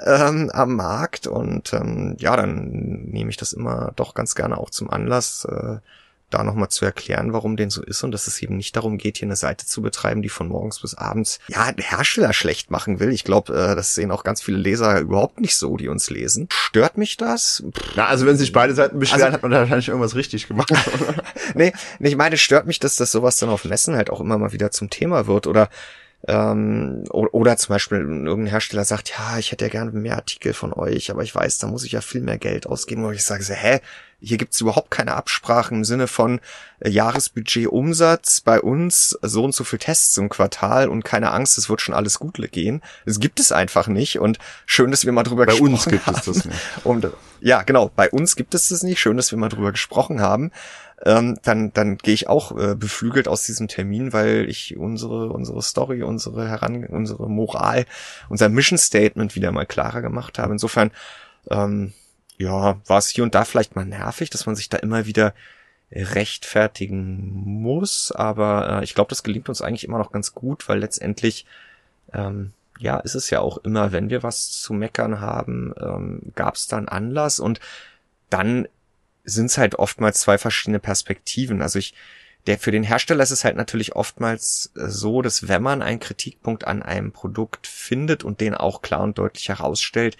ähm, am Markt und ähm, ja, dann nehme ich das immer doch ganz gerne auch zum Anlass, äh, da nochmal zu erklären, warum den so ist und dass es eben nicht darum geht, hier eine Seite zu betreiben, die von morgens bis abends ja Hersteller schlecht machen will. Ich glaube, äh, das sehen auch ganz viele Leser überhaupt nicht so, die uns lesen. Stört mich das? Na, also wenn sich beide Seiten beschweren, also, hat man da wahrscheinlich irgendwas richtig gemacht. nee, ich meine, stört mich, dass das sowas dann auf Messen halt auch immer mal wieder zum Thema wird oder ähm, oder zum Beispiel irgendein Hersteller sagt, ja, ich hätte ja gerne mehr Artikel von euch, aber ich weiß, da muss ich ja viel mehr Geld ausgeben. Und ich sage so, hä, hier gibt's überhaupt keine Absprachen im Sinne von äh, Jahresbudget Umsatz bei uns, so und so viel Tests im Quartal und keine Angst, es wird schon alles gut gehen. Es gibt es einfach nicht und schön, dass wir mal drüber bei gesprochen haben. Bei uns gibt es das nicht. Und, ja, genau, bei uns gibt es das nicht. Schön, dass wir mal drüber gesprochen haben ähm, dann, dann gehe ich auch äh, beflügelt aus diesem Termin, weil ich unsere, unsere Story, unsere Heran, unsere Moral, unser Mission Statement wieder mal klarer gemacht habe. Insofern, ähm, ja, war es hier und da vielleicht mal nervig, dass man sich da immer wieder rechtfertigen muss, aber äh, ich glaube, das gelingt uns eigentlich immer noch ganz gut, weil letztendlich ähm, ja, ist es ja auch immer, wenn wir was zu meckern haben, ähm, gab es dann Anlass und dann sind es halt oftmals zwei verschiedene Perspektiven. Also ich, der für den Hersteller ist es halt natürlich oftmals äh, so, dass wenn man einen Kritikpunkt an einem Produkt findet und den auch klar und deutlich herausstellt,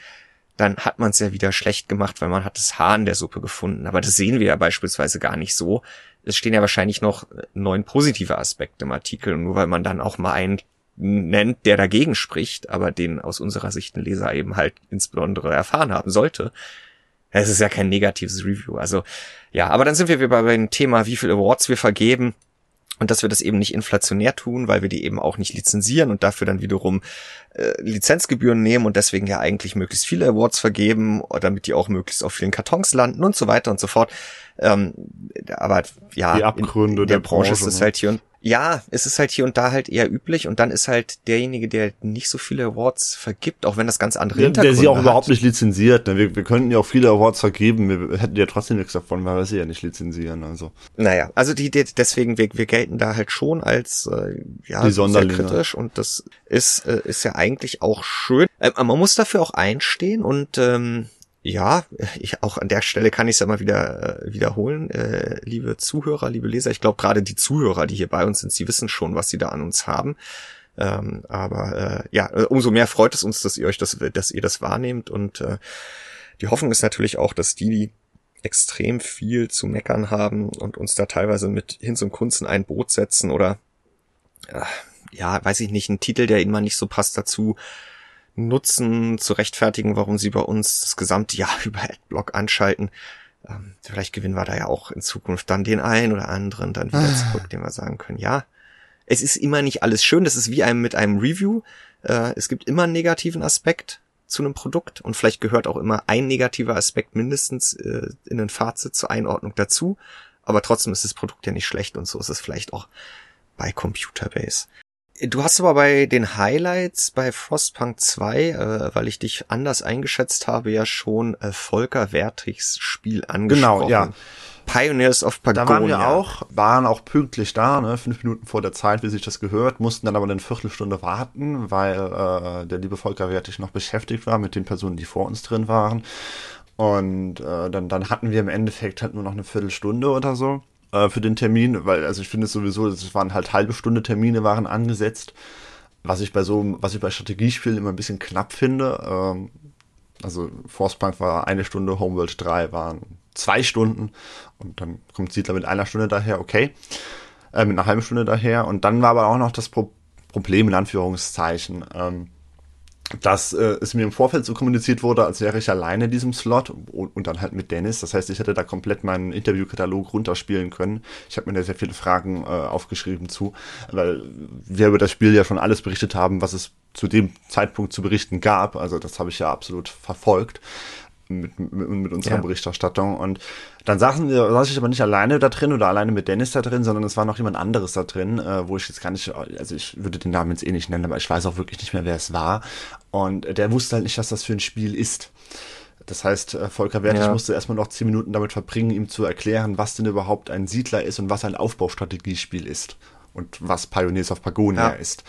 dann hat man es ja wieder schlecht gemacht, weil man hat das Haar in der Suppe gefunden. Aber das sehen wir ja beispielsweise gar nicht so. Es stehen ja wahrscheinlich noch neun positive Aspekte im Artikel. Und nur weil man dann auch mal einen nennt, der dagegen spricht, aber den aus unserer Sicht ein Leser eben halt insbesondere erfahren haben sollte. Es ist ja kein negatives Review. Also ja, aber dann sind wir wieder beim Thema, wie viele Awards wir vergeben und dass wir das eben nicht inflationär tun, weil wir die eben auch nicht lizenzieren und dafür dann wiederum äh, Lizenzgebühren nehmen und deswegen ja eigentlich möglichst viele Awards vergeben, damit die auch möglichst auf vielen Kartons landen und so weiter und so fort. Ähm, aber ja, die Abgründe in, in der, der, Branche, Branche ist es halt hier und ja, es ist halt hier und da halt eher üblich und dann ist halt derjenige, der nicht so viele Awards vergibt, auch wenn das ganz andere Hintergründe Der sie auch hat. überhaupt nicht lizenziert. Ne? Wir, wir könnten ja auch viele Awards vergeben, wir hätten ja trotzdem nichts davon, weil wir sie ja nicht lizenzieren. Also. Naja, also die, die deswegen, wir, wir gelten da halt schon als äh, ja, sehr kritisch und das ist, äh, ist ja eigentlich auch schön. Äh, man muss dafür auch einstehen und ähm, ja, ich, auch an der Stelle kann ich es ja mal wieder äh, wiederholen, äh, liebe Zuhörer, liebe Leser. Ich glaube, gerade die Zuhörer, die hier bei uns sind, sie wissen schon, was sie da an uns haben. Ähm, aber äh, ja, umso mehr freut es uns, dass ihr euch das, dass ihr das wahrnehmt. Und äh, die Hoffnung ist natürlich auch, dass die, die extrem viel zu meckern haben und uns da teilweise mit Hinz und Kunst in ein Boot setzen oder äh, ja, weiß ich nicht, ein Titel, der ihnen mal nicht so passt dazu, nutzen, zu rechtfertigen, warum sie bei uns das gesamte Jahr über Adblock anschalten. Ähm, vielleicht gewinnen wir da ja auch in Zukunft dann den einen oder anderen dann wieder ah. zurück, den wir sagen können, ja, es ist immer nicht alles schön, das ist wie einem mit einem Review. Äh, es gibt immer einen negativen Aspekt zu einem Produkt und vielleicht gehört auch immer ein negativer Aspekt mindestens äh, in ein Fazit zur Einordnung dazu. Aber trotzdem ist das Produkt ja nicht schlecht und so ist es vielleicht auch bei Computerbase. Du hast aber bei den Highlights bei Frostpunk 2, äh, weil ich dich anders eingeschätzt habe, ja schon äh, Volker Wertigs Spiel angesprochen. Genau, ja. Pioneers of Pagonia. Da waren wir auch, waren auch pünktlich da, ne, fünf Minuten vor der Zeit, wie sich das gehört, mussten dann aber eine Viertelstunde warten, weil äh, der liebe Volker Wertig noch beschäftigt war mit den Personen, die vor uns drin waren. Und äh, dann, dann hatten wir im Endeffekt halt nur noch eine Viertelstunde oder so äh, für den Termin, weil also ich finde es sowieso, es waren halt halbe Stunde Termine waren angesetzt, was ich bei so, was ich bei Strategiespielen immer ein bisschen knapp finde. Ähm, also Forcepunk war eine Stunde, Homeworld 3 waren zwei Stunden und dann kommt Siedler mit einer Stunde daher, okay, äh, mit einer halben Stunde daher und dann war aber auch noch das Pro Problem in Anführungszeichen. Ähm, dass äh, es mir im Vorfeld so kommuniziert wurde, als wäre ich alleine in diesem Slot und, und, dann halt mit Dennis. Das heißt, ich hätte da komplett meinen Interviewkatalog runterspielen können. Ich habe mir da sehr viele Fragen äh, aufgeschrieben zu, weil wir über das Spiel ja schon alles berichtet haben, was es zu dem Zeitpunkt zu berichten gab. Also das habe ich ja absolut verfolgt mit, mit, mit unserer ja. Berichterstattung. Und dann saßen wir, saß ich aber nicht alleine da drin oder alleine mit Dennis da drin, sondern es war noch jemand anderes da drin, äh, wo ich jetzt gar nicht, also ich würde den Namen jetzt eh nicht nennen, aber ich weiß auch wirklich nicht mehr, wer es war. Und der wusste halt nicht, was das für ein Spiel ist. Das heißt, äh, Volker Wertig ja. musste erstmal noch zehn Minuten damit verbringen, ihm zu erklären, was denn überhaupt ein Siedler ist und was ein Aufbaustrategiespiel ist und was Pioneers of Pagonia ja. ist.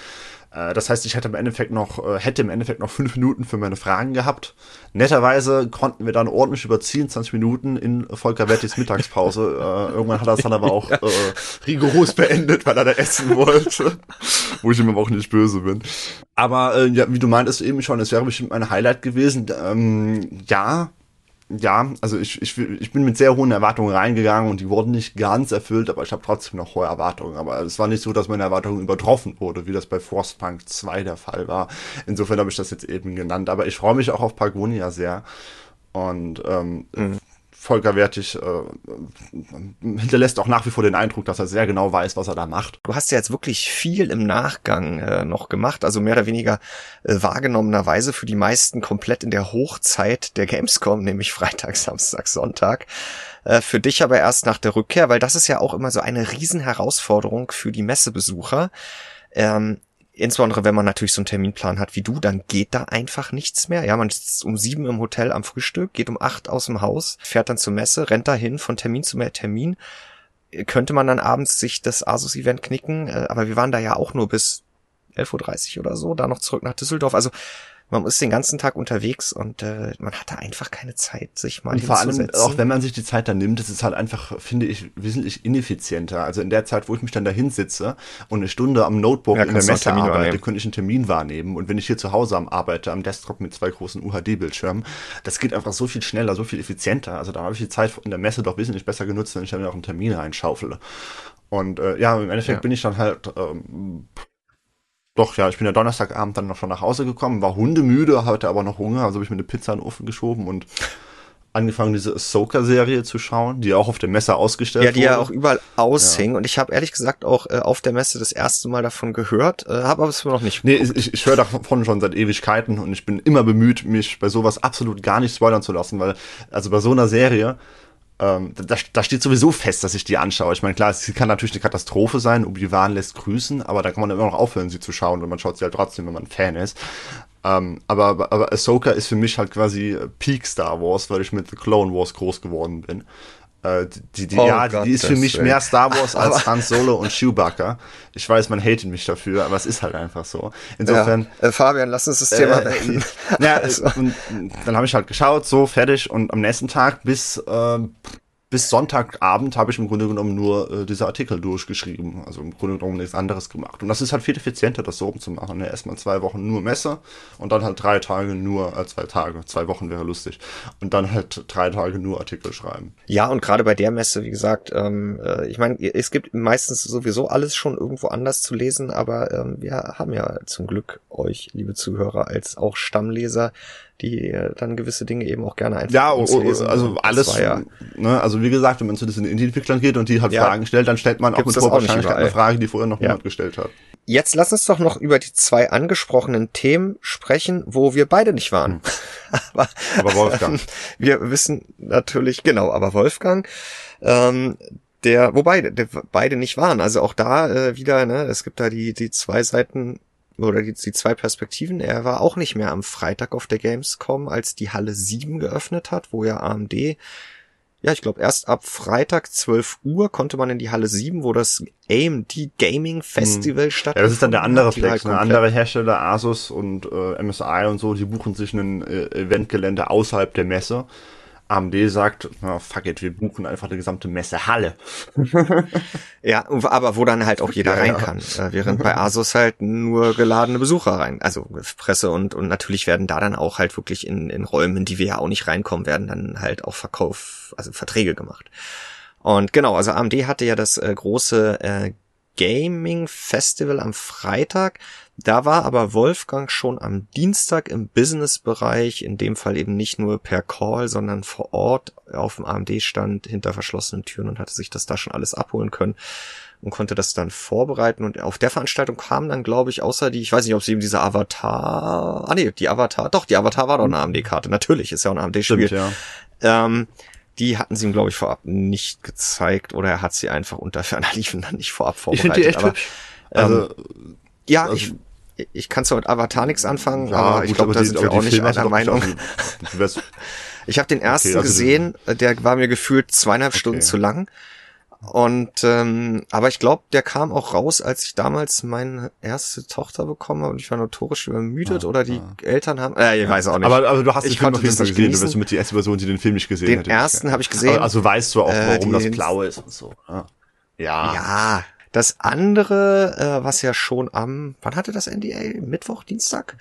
Äh, das heißt, ich hätte im Endeffekt noch, äh, hätte im Endeffekt noch fünf Minuten für meine Fragen gehabt. Netterweise konnten wir dann ordentlich überziehen, 20 Minuten in Volker Wettis Mittagspause. äh, irgendwann hat er es dann aber auch äh, rigoros beendet, weil er da essen wollte. Wo ich ihm aber auch nicht böse bin. Aber äh, ja, wie du meintest eben schon, es wäre bestimmt mein Highlight gewesen. Ähm, ja, ja, also ich, ich, ich bin mit sehr hohen Erwartungen reingegangen und die wurden nicht ganz erfüllt, aber ich habe trotzdem noch hohe Erwartungen. Aber es war nicht so, dass meine Erwartungen übertroffen wurde, wie das bei Frostpunk 2 der Fall war. Insofern habe ich das jetzt eben genannt. Aber ich freue mich auch auf Pagonia sehr. Und ähm, mhm. Volker Wertig äh, hinterlässt auch nach wie vor den Eindruck, dass er sehr genau weiß, was er da macht. Du hast ja jetzt wirklich viel im Nachgang äh, noch gemacht, also mehr oder weniger äh, wahrgenommenerweise für die meisten komplett in der Hochzeit der Gamescom, nämlich Freitag, Samstag, Sonntag. Äh, für dich aber erst nach der Rückkehr, weil das ist ja auch immer so eine Riesenherausforderung für die Messebesucher. Ähm, insbesondere wenn man natürlich so einen Terminplan hat wie du, dann geht da einfach nichts mehr. Ja, man sitzt um sieben im Hotel am Frühstück, geht um acht aus dem Haus, fährt dann zur Messe, rennt dahin von Termin zu mehr Termin. könnte man dann abends sich das Asus-Event knicken, äh, aber wir waren da ja auch nur bis 11.30 Uhr oder so, da noch zurück nach Düsseldorf. Also man ist den ganzen Tag unterwegs und äh, man hatte einfach keine Zeit, sich mal und vor allem auch wenn man sich die Zeit dann nimmt, das ist halt einfach, finde ich, wesentlich ineffizienter. Also in der Zeit, wo ich mich dann da hinsitze und eine Stunde am Notebook ja, in der Messe arbeite, wahrnehmen. könnte ich einen Termin wahrnehmen. Und wenn ich hier zu Hause am arbeite, am Desktop mit zwei großen UHD-Bildschirmen, das geht einfach so viel schneller, so viel effizienter. Also da habe ich die Zeit in der Messe doch wesentlich besser genutzt, wenn ich dann auch einen Termin reinschaufele. Und äh, ja, im Endeffekt ja. bin ich dann halt ähm, doch, ja, ich bin ja Donnerstagabend dann noch schon nach Hause gekommen, war hundemüde, hatte aber noch Hunger, also habe ich mir eine Pizza in den Ofen geschoben und angefangen, diese Ahsoka-Serie zu schauen, die auch auf der Messe ausgestellt wurde. Ja, die wurde. ja auch überall aushing. Ja. Und ich habe ehrlich gesagt auch äh, auf der Messe das erste Mal davon gehört, äh, habe aber es noch nicht. Nee, ich, ich höre davon schon seit Ewigkeiten und ich bin immer bemüht, mich bei sowas absolut gar nicht spoilern zu lassen, weil also bei so einer Serie ähm, da, da steht sowieso fest, dass ich die anschaue. Ich meine, klar, es kann natürlich eine Katastrophe sein, Obi-Wan lässt grüßen, aber da kann man immer noch aufhören, sie zu schauen und man schaut sie halt trotzdem, wenn man Fan ist. Ähm, aber, aber Ahsoka ist für mich halt quasi Peak Star Wars, weil ich mit The Clone Wars groß geworden bin. Äh, die, die, oh ja, Gott, die ist für mich mehr Star Wars als Han Solo und Chewbacca. Ich weiß, man hatet mich dafür, aber es ist halt einfach so. Insofern. Ja, äh, Fabian, lass uns das Thema äh, Ja, also. und dann habe ich halt geschaut, so fertig und am nächsten Tag bis äh, bis Sonntagabend habe ich im Grunde genommen nur äh, diese Artikel durchgeschrieben. Also im Grunde genommen nichts anderes gemacht. Und das ist halt viel effizienter, das so zu machen. Ne? Erstmal zwei Wochen nur Messe und dann halt drei Tage nur, äh, zwei Tage, zwei Wochen wäre lustig. Und dann halt drei Tage nur Artikel schreiben. Ja, und gerade bei der Messe, wie gesagt, ähm, äh, ich meine, es gibt meistens sowieso alles schon irgendwo anders zu lesen, aber ähm, wir haben ja zum Glück euch, liebe Zuhörer, als auch Stammleser die äh, dann gewisse Dinge eben auch gerne einfach Ja, lesen. also alles, ja, ne, also wie gesagt, wenn man zu diesen Indie-Entwicklern geht und die halt ja, Fragen stellt, dann stellt man auch mit hoher Wahrscheinlichkeit eine Frage, die vorher noch ja. niemand gestellt hat. Jetzt lass uns doch noch über die zwei angesprochenen Themen sprechen, wo wir beide nicht waren. Hm. aber, aber Wolfgang. wir wissen natürlich, genau, aber Wolfgang, ähm, der, wobei, der, beide nicht waren. Also auch da äh, wieder, ne, es gibt da die, die zwei Seiten oder die, die zwei Perspektiven. Er war auch nicht mehr am Freitag auf der Gamescom, als die Halle 7 geöffnet hat, wo ja AMD ja, ich glaube, erst ab Freitag 12 Uhr konnte man in die Halle 7, wo das AMD Gaming Festival hm. stattfindet. Ja, das ist dann der andere Flex. Halt andere Hersteller, Asus und äh, MSI und so, die buchen sich ein äh, Eventgelände außerhalb der Messe AMD sagt, na, fuck it, wir buchen einfach die gesamte Messehalle. ja, aber wo dann halt auch jeder ja, rein ja. kann. Äh, während bei Asus halt nur geladene Besucher rein, also Presse und, und natürlich werden da dann auch halt wirklich in, in Räumen, die wir ja auch nicht reinkommen, werden dann halt auch Verkauf, also Verträge gemacht. Und genau, also AMD hatte ja das äh, große äh, Gaming Festival am Freitag. Da war aber Wolfgang schon am Dienstag im Business-Bereich, in dem Fall eben nicht nur per Call, sondern vor Ort auf dem AMD-Stand hinter verschlossenen Türen und hatte sich das da schon alles abholen können und konnte das dann vorbereiten. Und auf der Veranstaltung kam dann, glaube ich, außer die, ich weiß nicht, ob sie eben diese Avatar, ah nee, die Avatar, doch, die Avatar war doch eine AMD-Karte, natürlich, ist ja auch ein AMD-Spiel. Ja. Ähm, die hatten sie ihm, glaube ich, vorab nicht gezeigt oder er hat sie einfach unter ferner Liefen dann nicht vorab vorbereitet. Ich finde die echt aber, hübsch. Also, ähm, ja, also, ich, ich kann zwar mit Avatar nichts anfangen, ja, aber gut, ich glaube, da sind wir auch nicht Filme einer Meinung. ich habe den ersten okay, also gesehen, der war mir gefühlt zweieinhalb okay. Stunden zu lang. Und ähm, aber ich glaube, der kam auch raus, als ich damals meine erste Tochter bekommen habe und ich war notorisch übermüdet ah, oder die ah. Eltern haben. Äh, ich weiß auch nicht. Aber, aber du hast ich den Film auf jeden Fall gesehen, du bist mit die erste Version, die den Film nicht gesehen Den ersten habe ich gesehen. Aber, also weißt du auch, äh, warum äh, das blau ist und so. Ja. Ja. ja. Das andere, äh, was ja schon am, wann hatte das NDA? Mittwoch, Dienstag?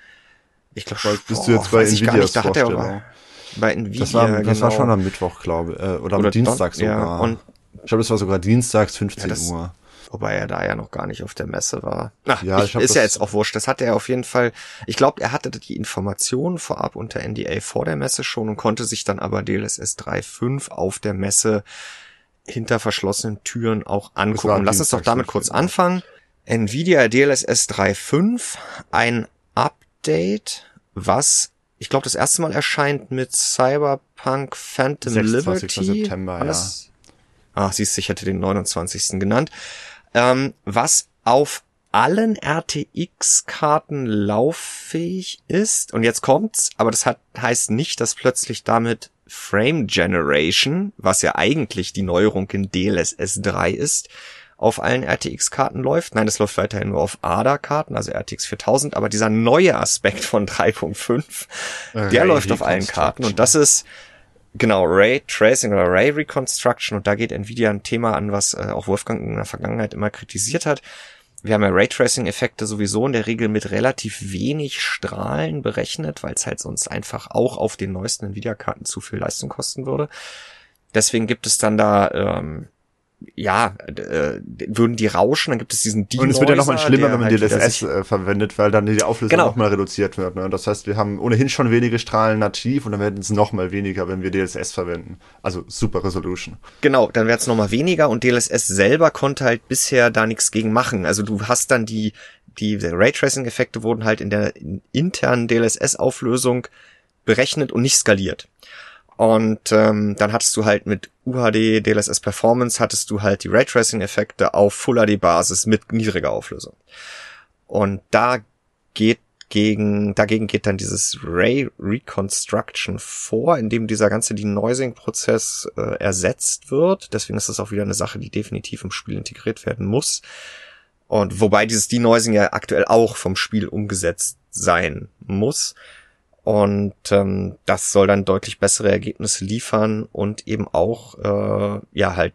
Ich glaube, bist du jetzt bei Nvidias da hat er aber, bei Nvidia, das war, das genau. war schon am Mittwoch, glaube ich, äh, oder, oder am Dienstag sogar. Ja, und ich glaube, es war sogar dienstags 15 ja, das, Uhr. Wobei er da ja noch gar nicht auf der Messe war. Ach, ja, ich, ich ist ja jetzt auch wurscht. Das hatte er auf jeden Fall. Ich glaube, er hatte die Informationen vorab unter NDA vor der Messe schon und konnte sich dann aber DLSS 3.5 auf der Messe hinter verschlossenen Türen auch angucken. Lass uns doch damit kurz anfangen. Nvidia DLSS 3.5, ein Update, was ich glaube das erste Mal erscheint mit Cyberpunk Phantom 26. Liberty. September, ja. Ach, siehst du, ich hätte den 29. genannt. Ähm, was auf allen RTX-Karten lauffähig ist. Und jetzt kommt's, aber das hat, heißt nicht, dass plötzlich damit Frame Generation, was ja eigentlich die Neuerung in DLSS 3 ist, auf allen RTX-Karten läuft. Nein, es läuft weiterhin nur auf ADA-Karten, also RTX 4000, aber dieser neue Aspekt von 3.5, der läuft auf allen Karten und das ist genau Ray Tracing oder Ray Reconstruction und da geht Nvidia ein Thema an, was äh, auch Wolfgang in der Vergangenheit immer kritisiert hat. Wir haben ja Raytracing-Effekte sowieso in der Regel mit relativ wenig Strahlen berechnet, weil es halt sonst einfach auch auf den neuesten Nvidia-Karten zu viel Leistung kosten würde. Deswegen gibt es dann da ähm, ja, äh, würden die rauschen, dann gibt es diesen Denoiser, Und es wird ja nochmal schlimmer, wenn man halt DLSS äh, verwendet, weil dann die Auflösung genau. nochmal reduziert wird. Ne? Das heißt, wir haben ohnehin schon wenige Strahlen nativ und dann werden es nochmal weniger, wenn wir DLSS verwenden. Also Super Resolution. Genau, dann wird es nochmal weniger und DLSS selber konnte halt bisher da nichts gegen machen. Also du hast dann die, die Raytracing-Effekte wurden halt in der internen DLSS-Auflösung berechnet und nicht skaliert. Und ähm, dann hattest du halt mit UHD DLSS Performance hattest du halt die Raytracing-Effekte auf Full HD Basis mit niedriger Auflösung. Und da geht gegen, dagegen geht dann dieses Ray Reconstruction vor, in dem dieser ganze Denoising-Prozess äh, ersetzt wird. Deswegen ist das auch wieder eine Sache, die definitiv im Spiel integriert werden muss. Und wobei dieses Denoising ja aktuell auch vom Spiel umgesetzt sein muss. Und ähm, das soll dann deutlich bessere Ergebnisse liefern und eben auch äh, ja halt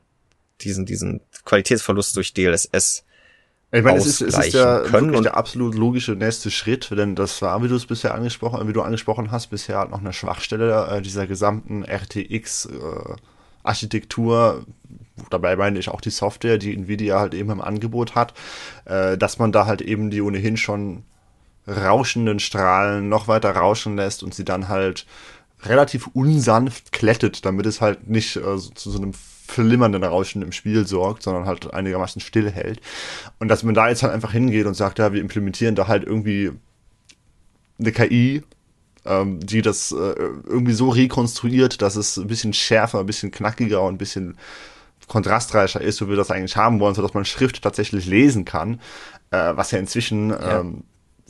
diesen diesen Qualitätsverlust durch DLSS ich meine, es ist, es ist ja können. wirklich der absolut logische nächste Schritt, denn das war, wie du es bisher angesprochen, wie du angesprochen hast, bisher halt noch eine Schwachstelle äh, dieser gesamten RTX äh, Architektur. Dabei meine ich auch die Software, die Nvidia halt eben im Angebot hat, äh, dass man da halt eben die ohnehin schon rauschenden Strahlen noch weiter rauschen lässt und sie dann halt relativ unsanft klettet, damit es halt nicht äh, so, zu so einem flimmernden Rauschen im Spiel sorgt, sondern halt einigermaßen still hält. Und dass man da jetzt halt einfach hingeht und sagt, ja, wir implementieren da halt irgendwie eine KI, ähm, die das äh, irgendwie so rekonstruiert, dass es ein bisschen schärfer, ein bisschen knackiger und ein bisschen kontrastreicher ist, so wie wir das eigentlich haben wollen, so dass man Schrift tatsächlich lesen kann, äh, was ja inzwischen ja. Ähm,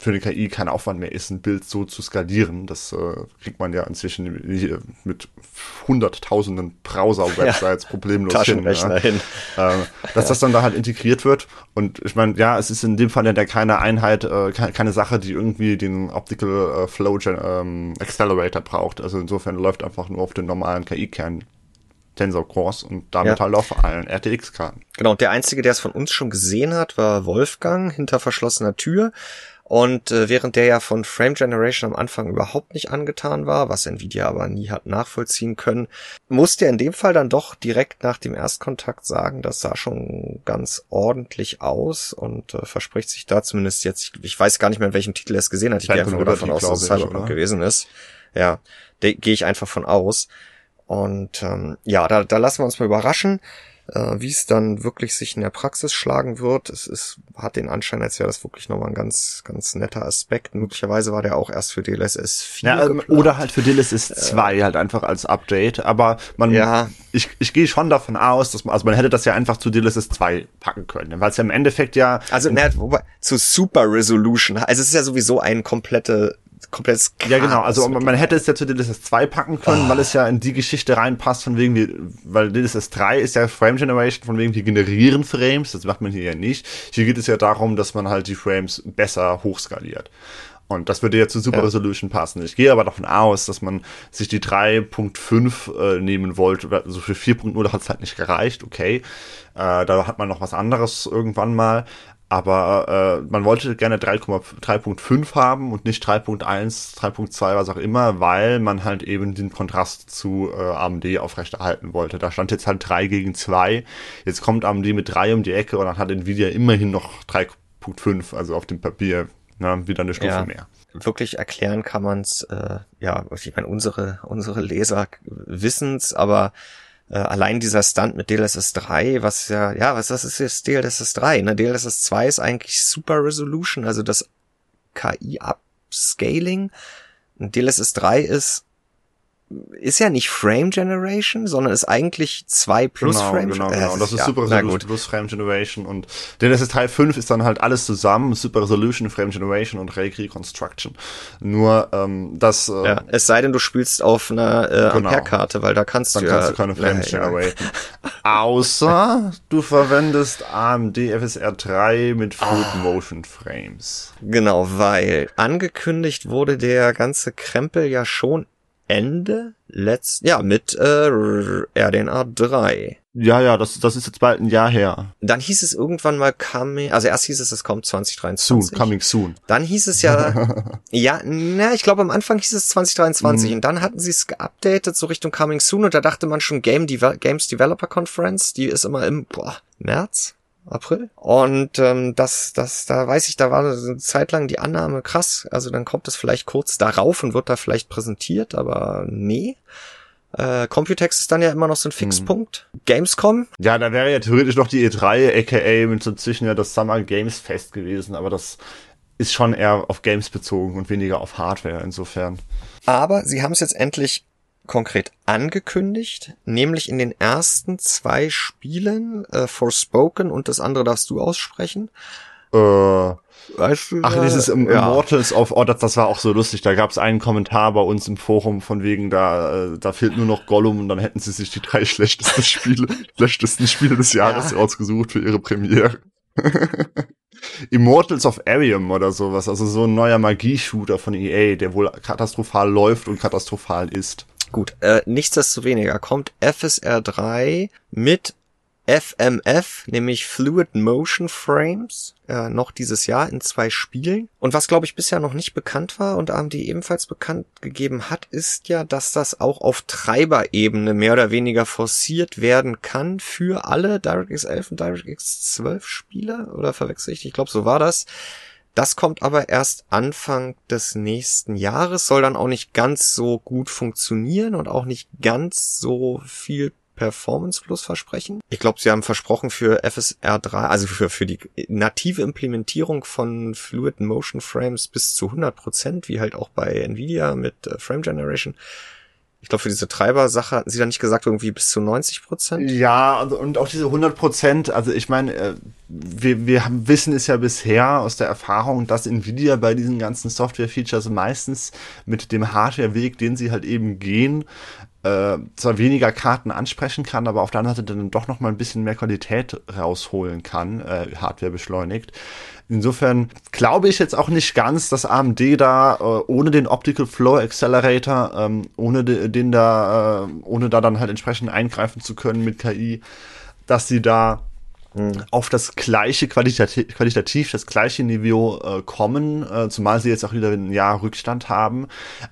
für eine KI kein Aufwand mehr ist, ein Bild so zu skalieren. Das äh, kriegt man ja inzwischen mit hunderttausenden Browser-Websites ja, problemlos hin. Ja. hin. Äh, dass das dann da halt integriert wird. Und ich meine, ja, es ist in dem Fall ja keine Einheit, äh, keine Sache, die irgendwie den Optical äh, Flow ähm, Accelerator braucht. Also insofern läuft einfach nur auf den normalen KI-Kern Tensor Cores und damit ja. halt auf allen RTX-Karten. Genau, und der Einzige, der es von uns schon gesehen hat, war Wolfgang hinter verschlossener Tür. Und äh, während der ja von Frame Generation am Anfang überhaupt nicht angetan war, was Nvidia aber nie hat nachvollziehen können, musste er in dem Fall dann doch direkt nach dem Erstkontakt sagen, das sah schon ganz ordentlich aus und äh, verspricht sich da zumindest jetzt, ich, ich weiß gar nicht mehr, in welchem Titel er es gesehen hat, ich gehe einfach nur davon aus, dass es Cyberpunk gewesen ist. Ja, gehe ich einfach von aus. Und ähm, ja, da, da lassen wir uns mal überraschen. Äh, wie es dann wirklich sich in der Praxis schlagen wird, es ist, hat den Anschein, als wäre das wirklich nochmal ein ganz, ganz netter Aspekt. Möglicherweise war der auch erst für DLSS 4. Ja, ähm, oder halt für DLSS 2 äh, halt einfach als Update. Aber man, ja. ich, ich gehe schon davon aus, dass man, also man hätte das ja einfach zu DLSS 2 packen können, weil es ja im Endeffekt ja. Also, ne, wobei, zu Super Resolution. Also es ist ja sowieso ein komplette komplettes Chaos Ja, genau. Also man hätte es ja zu DLSS 2 packen können, oh. weil es ja in die Geschichte reinpasst, von wegen, wir, weil DLSS 3 ist ja Frame Generation, von wegen, wir generieren Frames. Das macht man hier ja nicht. Hier geht es ja darum, dass man halt die Frames besser hochskaliert. Und das würde ja zu Super ja. Resolution passen. Ich gehe aber davon aus, dass man sich die 3.5 äh, nehmen wollte. Also für 4.0 hat es halt nicht gereicht, okay. Äh, da hat man noch was anderes irgendwann mal. Aber äh, man wollte gerne 3.5 haben und nicht 3.1, 3.2, was auch immer, weil man halt eben den Kontrast zu äh, AMD aufrechterhalten wollte. Da stand jetzt halt 3 gegen 2. Jetzt kommt AMD mit 3 um die Ecke und dann hat Nvidia immerhin noch 3.5, also auf dem Papier na, wieder eine Stufe ja. mehr wirklich erklären kann man's äh, ja, ich meine, unsere, unsere Leser wissen's, aber äh, allein dieser Stunt mit DLSS 3, was ja, ja, was das ist jetzt DLSS 3, ne? DLSS 2 ist eigentlich Super Resolution, also das KI Upscaling. Und DLSS 3 ist ist ja nicht Frame Generation, sondern ist eigentlich 2 plus genau, Frame Genau, äh, genau. Und das ist ja, Super Resolution plus Frame Generation und der SSD 5 ist dann halt alles zusammen, Super Resolution, Frame Generation und Ray Reconstruction. Nur ähm, das äh, Ja, es sei denn, du spielst auf einer äh, Genau. Ampere-Karte, weil da kannst dann du kannst ja, du keine Frames ja, ja. generaten. Außer du verwendest AMD FSR 3 mit Full Ah. Motion Frames. Genau, weil angekündigt wurde der ganze Krempel ja schon Ende letzt, ja, mit äh, RDNA 3. Ja, ja, das, das ist jetzt bald ein Jahr her. Dann hieß es irgendwann mal coming, also erst hieß es, es kommt Soon, 2023. coming soon. Dann hieß es ja, ja, na, ich glaube am Anfang hieß es 2023 Mhm. und dann hatten sie es geupdatet so Richtung Coming Soon und da dachte man schon Game Deve Games Developer Conference, die ist immer im boah, März, April und ähm, das, das, da weiß ich, da war so eine Zeit lang die Annahme krass, also dann kommt es vielleicht kurz darauf und wird da vielleicht präsentiert, aber nee. Äh, Computex ist dann ja immer noch so ein Fixpunkt. Gamescom, Ja, da wäre ja theoretisch noch die E3, aka mit so zwischen ja das Summer Games Fest gewesen, aber das ist schon eher auf Games bezogen und weniger auf Hardware insofern. Aber sie haben es jetzt endlich konkret angekündigt, nämlich in den ersten zwei Spielen, äh, Forspoken und das andere darfst du aussprechen. Äh, Weißt du? ach, ja, dieses ja. Immortals of, oh, das, das war auch so lustig. Da gab es einen Kommentar bei uns im Forum von wegen, da, äh, da fehlt nur noch Gollum und dann hätten sie sich die drei schlechtesten Spiele, schlechtesten Spiele des Jahres Ja. rausgesucht für ihre Premiere. Immortals of Arium oder sowas, also so ein neuer Magie-Shooter von EA, der wohl katastrophal läuft und katastrophal ist. Gut, äh, nichtsdestoweniger kommt FSR 3 mit FMF, nämlich Fluid Motion Frames, äh, noch dieses Jahr in zwei Spielen. Und was, glaube ich, bisher noch nicht bekannt war und AMD ebenfalls bekannt gegeben hat, ist ja, dass das auch auf Treiberebene mehr oder weniger forciert werden kann für alle DirectX 11 und DirectX 12 Spiele. Oder verwechsel ich? Ich glaube, so war das. Das kommt aber erst Anfang des nächsten Jahres, soll dann auch nicht ganz so gut funktionieren und auch nicht ganz so viel Performance Plus versprechen. Ich glaube, sie haben versprochen für FSR 3, also für, für die native Implementierung von Fluid Motion Frames bis zu 100 Prozent, wie halt auch bei Nvidia mit äh, Frame Generation. Ich glaube, für diese Treiber-Sache hatten sie da nicht gesagt, irgendwie bis zu 90 Prozent. Ja, und, auch diese 100 Prozent, also ich meine, äh, wir, wir wissen es ja bisher aus der Erfahrung, dass Nvidia bei diesen ganzen Software-Features meistens mit dem Hardware-Weg, den sie halt eben gehen, äh, zwar weniger Karten ansprechen kann, aber auf der anderen Seite dann doch noch mal ein bisschen mehr Qualität rausholen kann, äh, Hardware beschleunigt. Insofern glaube ich jetzt auch nicht ganz, dass AMD da äh, ohne den Optical Flow Accelerator, ähm, ohne de, den da, äh, ohne da dann halt entsprechend eingreifen zu können mit KI, dass sie da auf das gleiche qualitativ, qualitativ das gleiche Niveau äh, kommen, äh, zumal sie jetzt auch wieder ein Jahr Rückstand haben.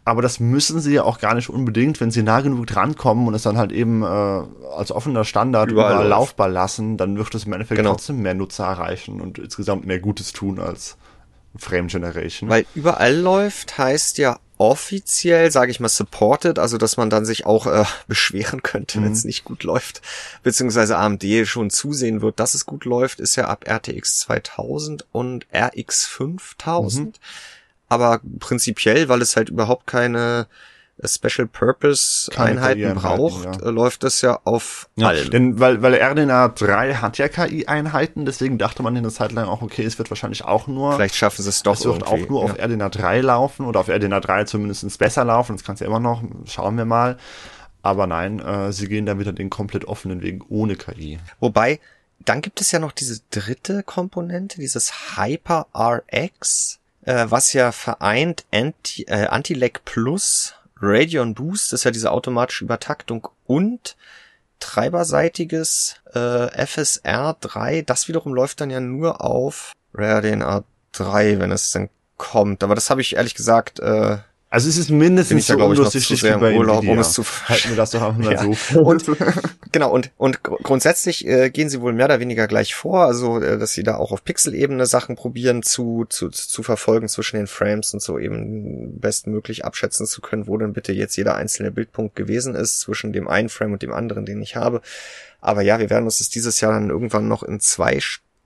Aber das müssen sie ja auch gar nicht unbedingt, wenn sie nah genug drankommen und es dann halt eben äh, als offener Standard Überall überall, laufbar lassen, dann wird es im Endeffekt Genau. trotzdem mehr Nutzer erreichen und insgesamt mehr Gutes tun als Frame Generation. Weil überall läuft, heißt ja offiziell, sage ich mal, supported, also dass man dann sich auch äh, beschweren könnte, wenn es nicht gut läuft, beziehungsweise AMD schon zusehen wird, dass es gut läuft, ist ja ab RTX 2000 und RX 5000. Aber prinzipiell, weil es halt überhaupt keine Special Purpose Einheiten braucht, ja. äh, läuft das ja auf Ja, allem. denn weil, weil RDNA 3 hat ja KI-Einheiten, deswegen dachte man in der Zeit lang auch, okay, es wird wahrscheinlich auch nur Vielleicht schaffen sie es doch Es wird auch nur auf ja. RDNA 3 laufen oder auf RDNA 3 zumindest besser laufen. Das kann es ja immer noch. Schauen wir mal. Aber nein, äh, sie gehen da wieder den komplett offenen Weg ohne KI. Wobei, dann gibt es ja noch diese dritte Komponente, dieses Hyper RX, äh, was ja vereint Anti, äh, Anti-Lag Plus, Radeon Boost, das ist ja diese automatische Übertaktung und treiberseitiges äh, FSR 3. Das wiederum läuft dann ja nur auf Radeon 3, wenn es dann kommt. Aber das habe ich ehrlich gesagt äh, Also es ist mindestens so glaub ich, noch wie Urlaub, Nvidia. um es zu Halten wir das doch einfach mal Ja. so. Und genau, und, und gr- grundsätzlich äh, gehen sie wohl mehr oder weniger gleich vor, also äh, dass sie da auch auf Pixelebene Sachen probieren zu, zu, zu verfolgen zwischen den Frames und so eben bestmöglich abschätzen zu können, wo denn bitte jetzt jeder einzelne Bildpunkt gewesen ist zwischen dem einen Frame und dem anderen, den ich habe. Aber ja, wir werden uns das dieses Jahr dann irgendwann noch in zwei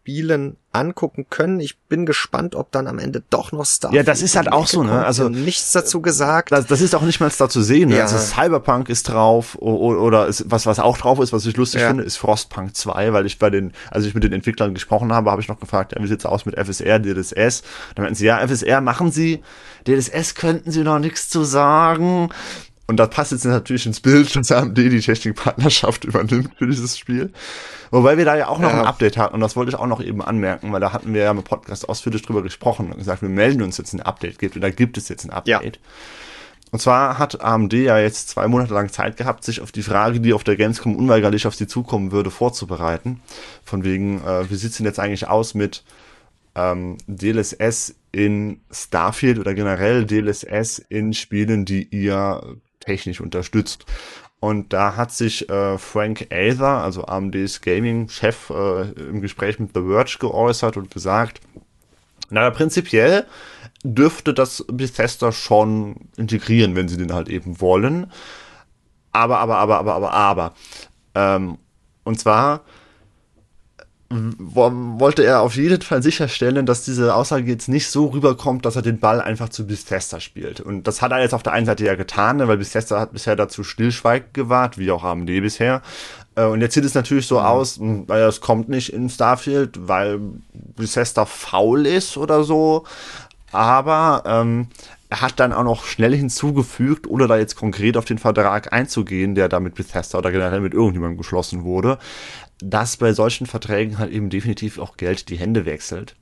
Spielen angucken können. Ich bin gespannt, ob dann am Ende doch noch Starfield. Ja, das ist halt auch so, ne? Also nichts dazu gesagt. Das, das ist auch nicht mal da zu sehen. Ne? Ja. Also Cyberpunk ist drauf oder, oder ist, was was auch drauf ist, was ich lustig ja. finde, ist Frostpunk 2, weil ich bei den, als ich mit den Entwicklern gesprochen habe, habe ich noch gefragt, ja, wie sieht's aus mit FSR, DLSS? Dann meinten sie, ja, FSR machen sie, DLSS könnten sie noch nichts zu sagen. Und das passt jetzt natürlich ins Bild, dass AMD die Technikpartnerschaft übernimmt für dieses Spiel. Wobei wir da ja auch noch ja. ein Update hatten und das wollte ich auch noch eben anmerken, weil da hatten wir ja im Podcast ausführlich drüber gesprochen und gesagt, wir melden uns jetzt ein Update gibt und da gibt es jetzt ein Update. Ja. Und zwar hat AMD ja jetzt zwei Monate lang Zeit gehabt, sich auf die Frage, die auf der Gamescom unweigerlich auf sie zukommen würde, vorzubereiten. Von wegen, äh, wie sieht's denn jetzt eigentlich aus mit ähm, DLSS in Starfield oder generell DLSS in Spielen, die ihr technisch unterstützt. Und da hat sich äh, Frank Aether, also AMDs Gaming-Chef, äh, im Gespräch mit The Verge geäußert und gesagt, naja, prinzipiell dürfte das Bethesda schon integrieren, wenn sie den halt eben wollen. Aber, aber, aber, aber, aber, aber. Ähm, und zwar wollte er auf jeden Fall sicherstellen, dass diese Aussage jetzt nicht so rüberkommt, dass er den Ball einfach zu Bethesda spielt. Und das hat er jetzt auf der einen Seite ja getan, ne, weil Bethesda hat bisher dazu Stillschweig gewahrt, wie auch AMD bisher. Äh, und jetzt sieht es natürlich so mhm. aus, hm, weil es kommt nicht in Starfield, weil Bethesda faul ist oder so. Aber ähm, er hat dann auch noch schnell hinzugefügt, ohne da jetzt konkret auf den Vertrag einzugehen, der da mit Bethesda oder generell mit irgendjemandem geschlossen wurde, dass bei solchen Verträgen halt eben definitiv auch Geld die Hände wechselt.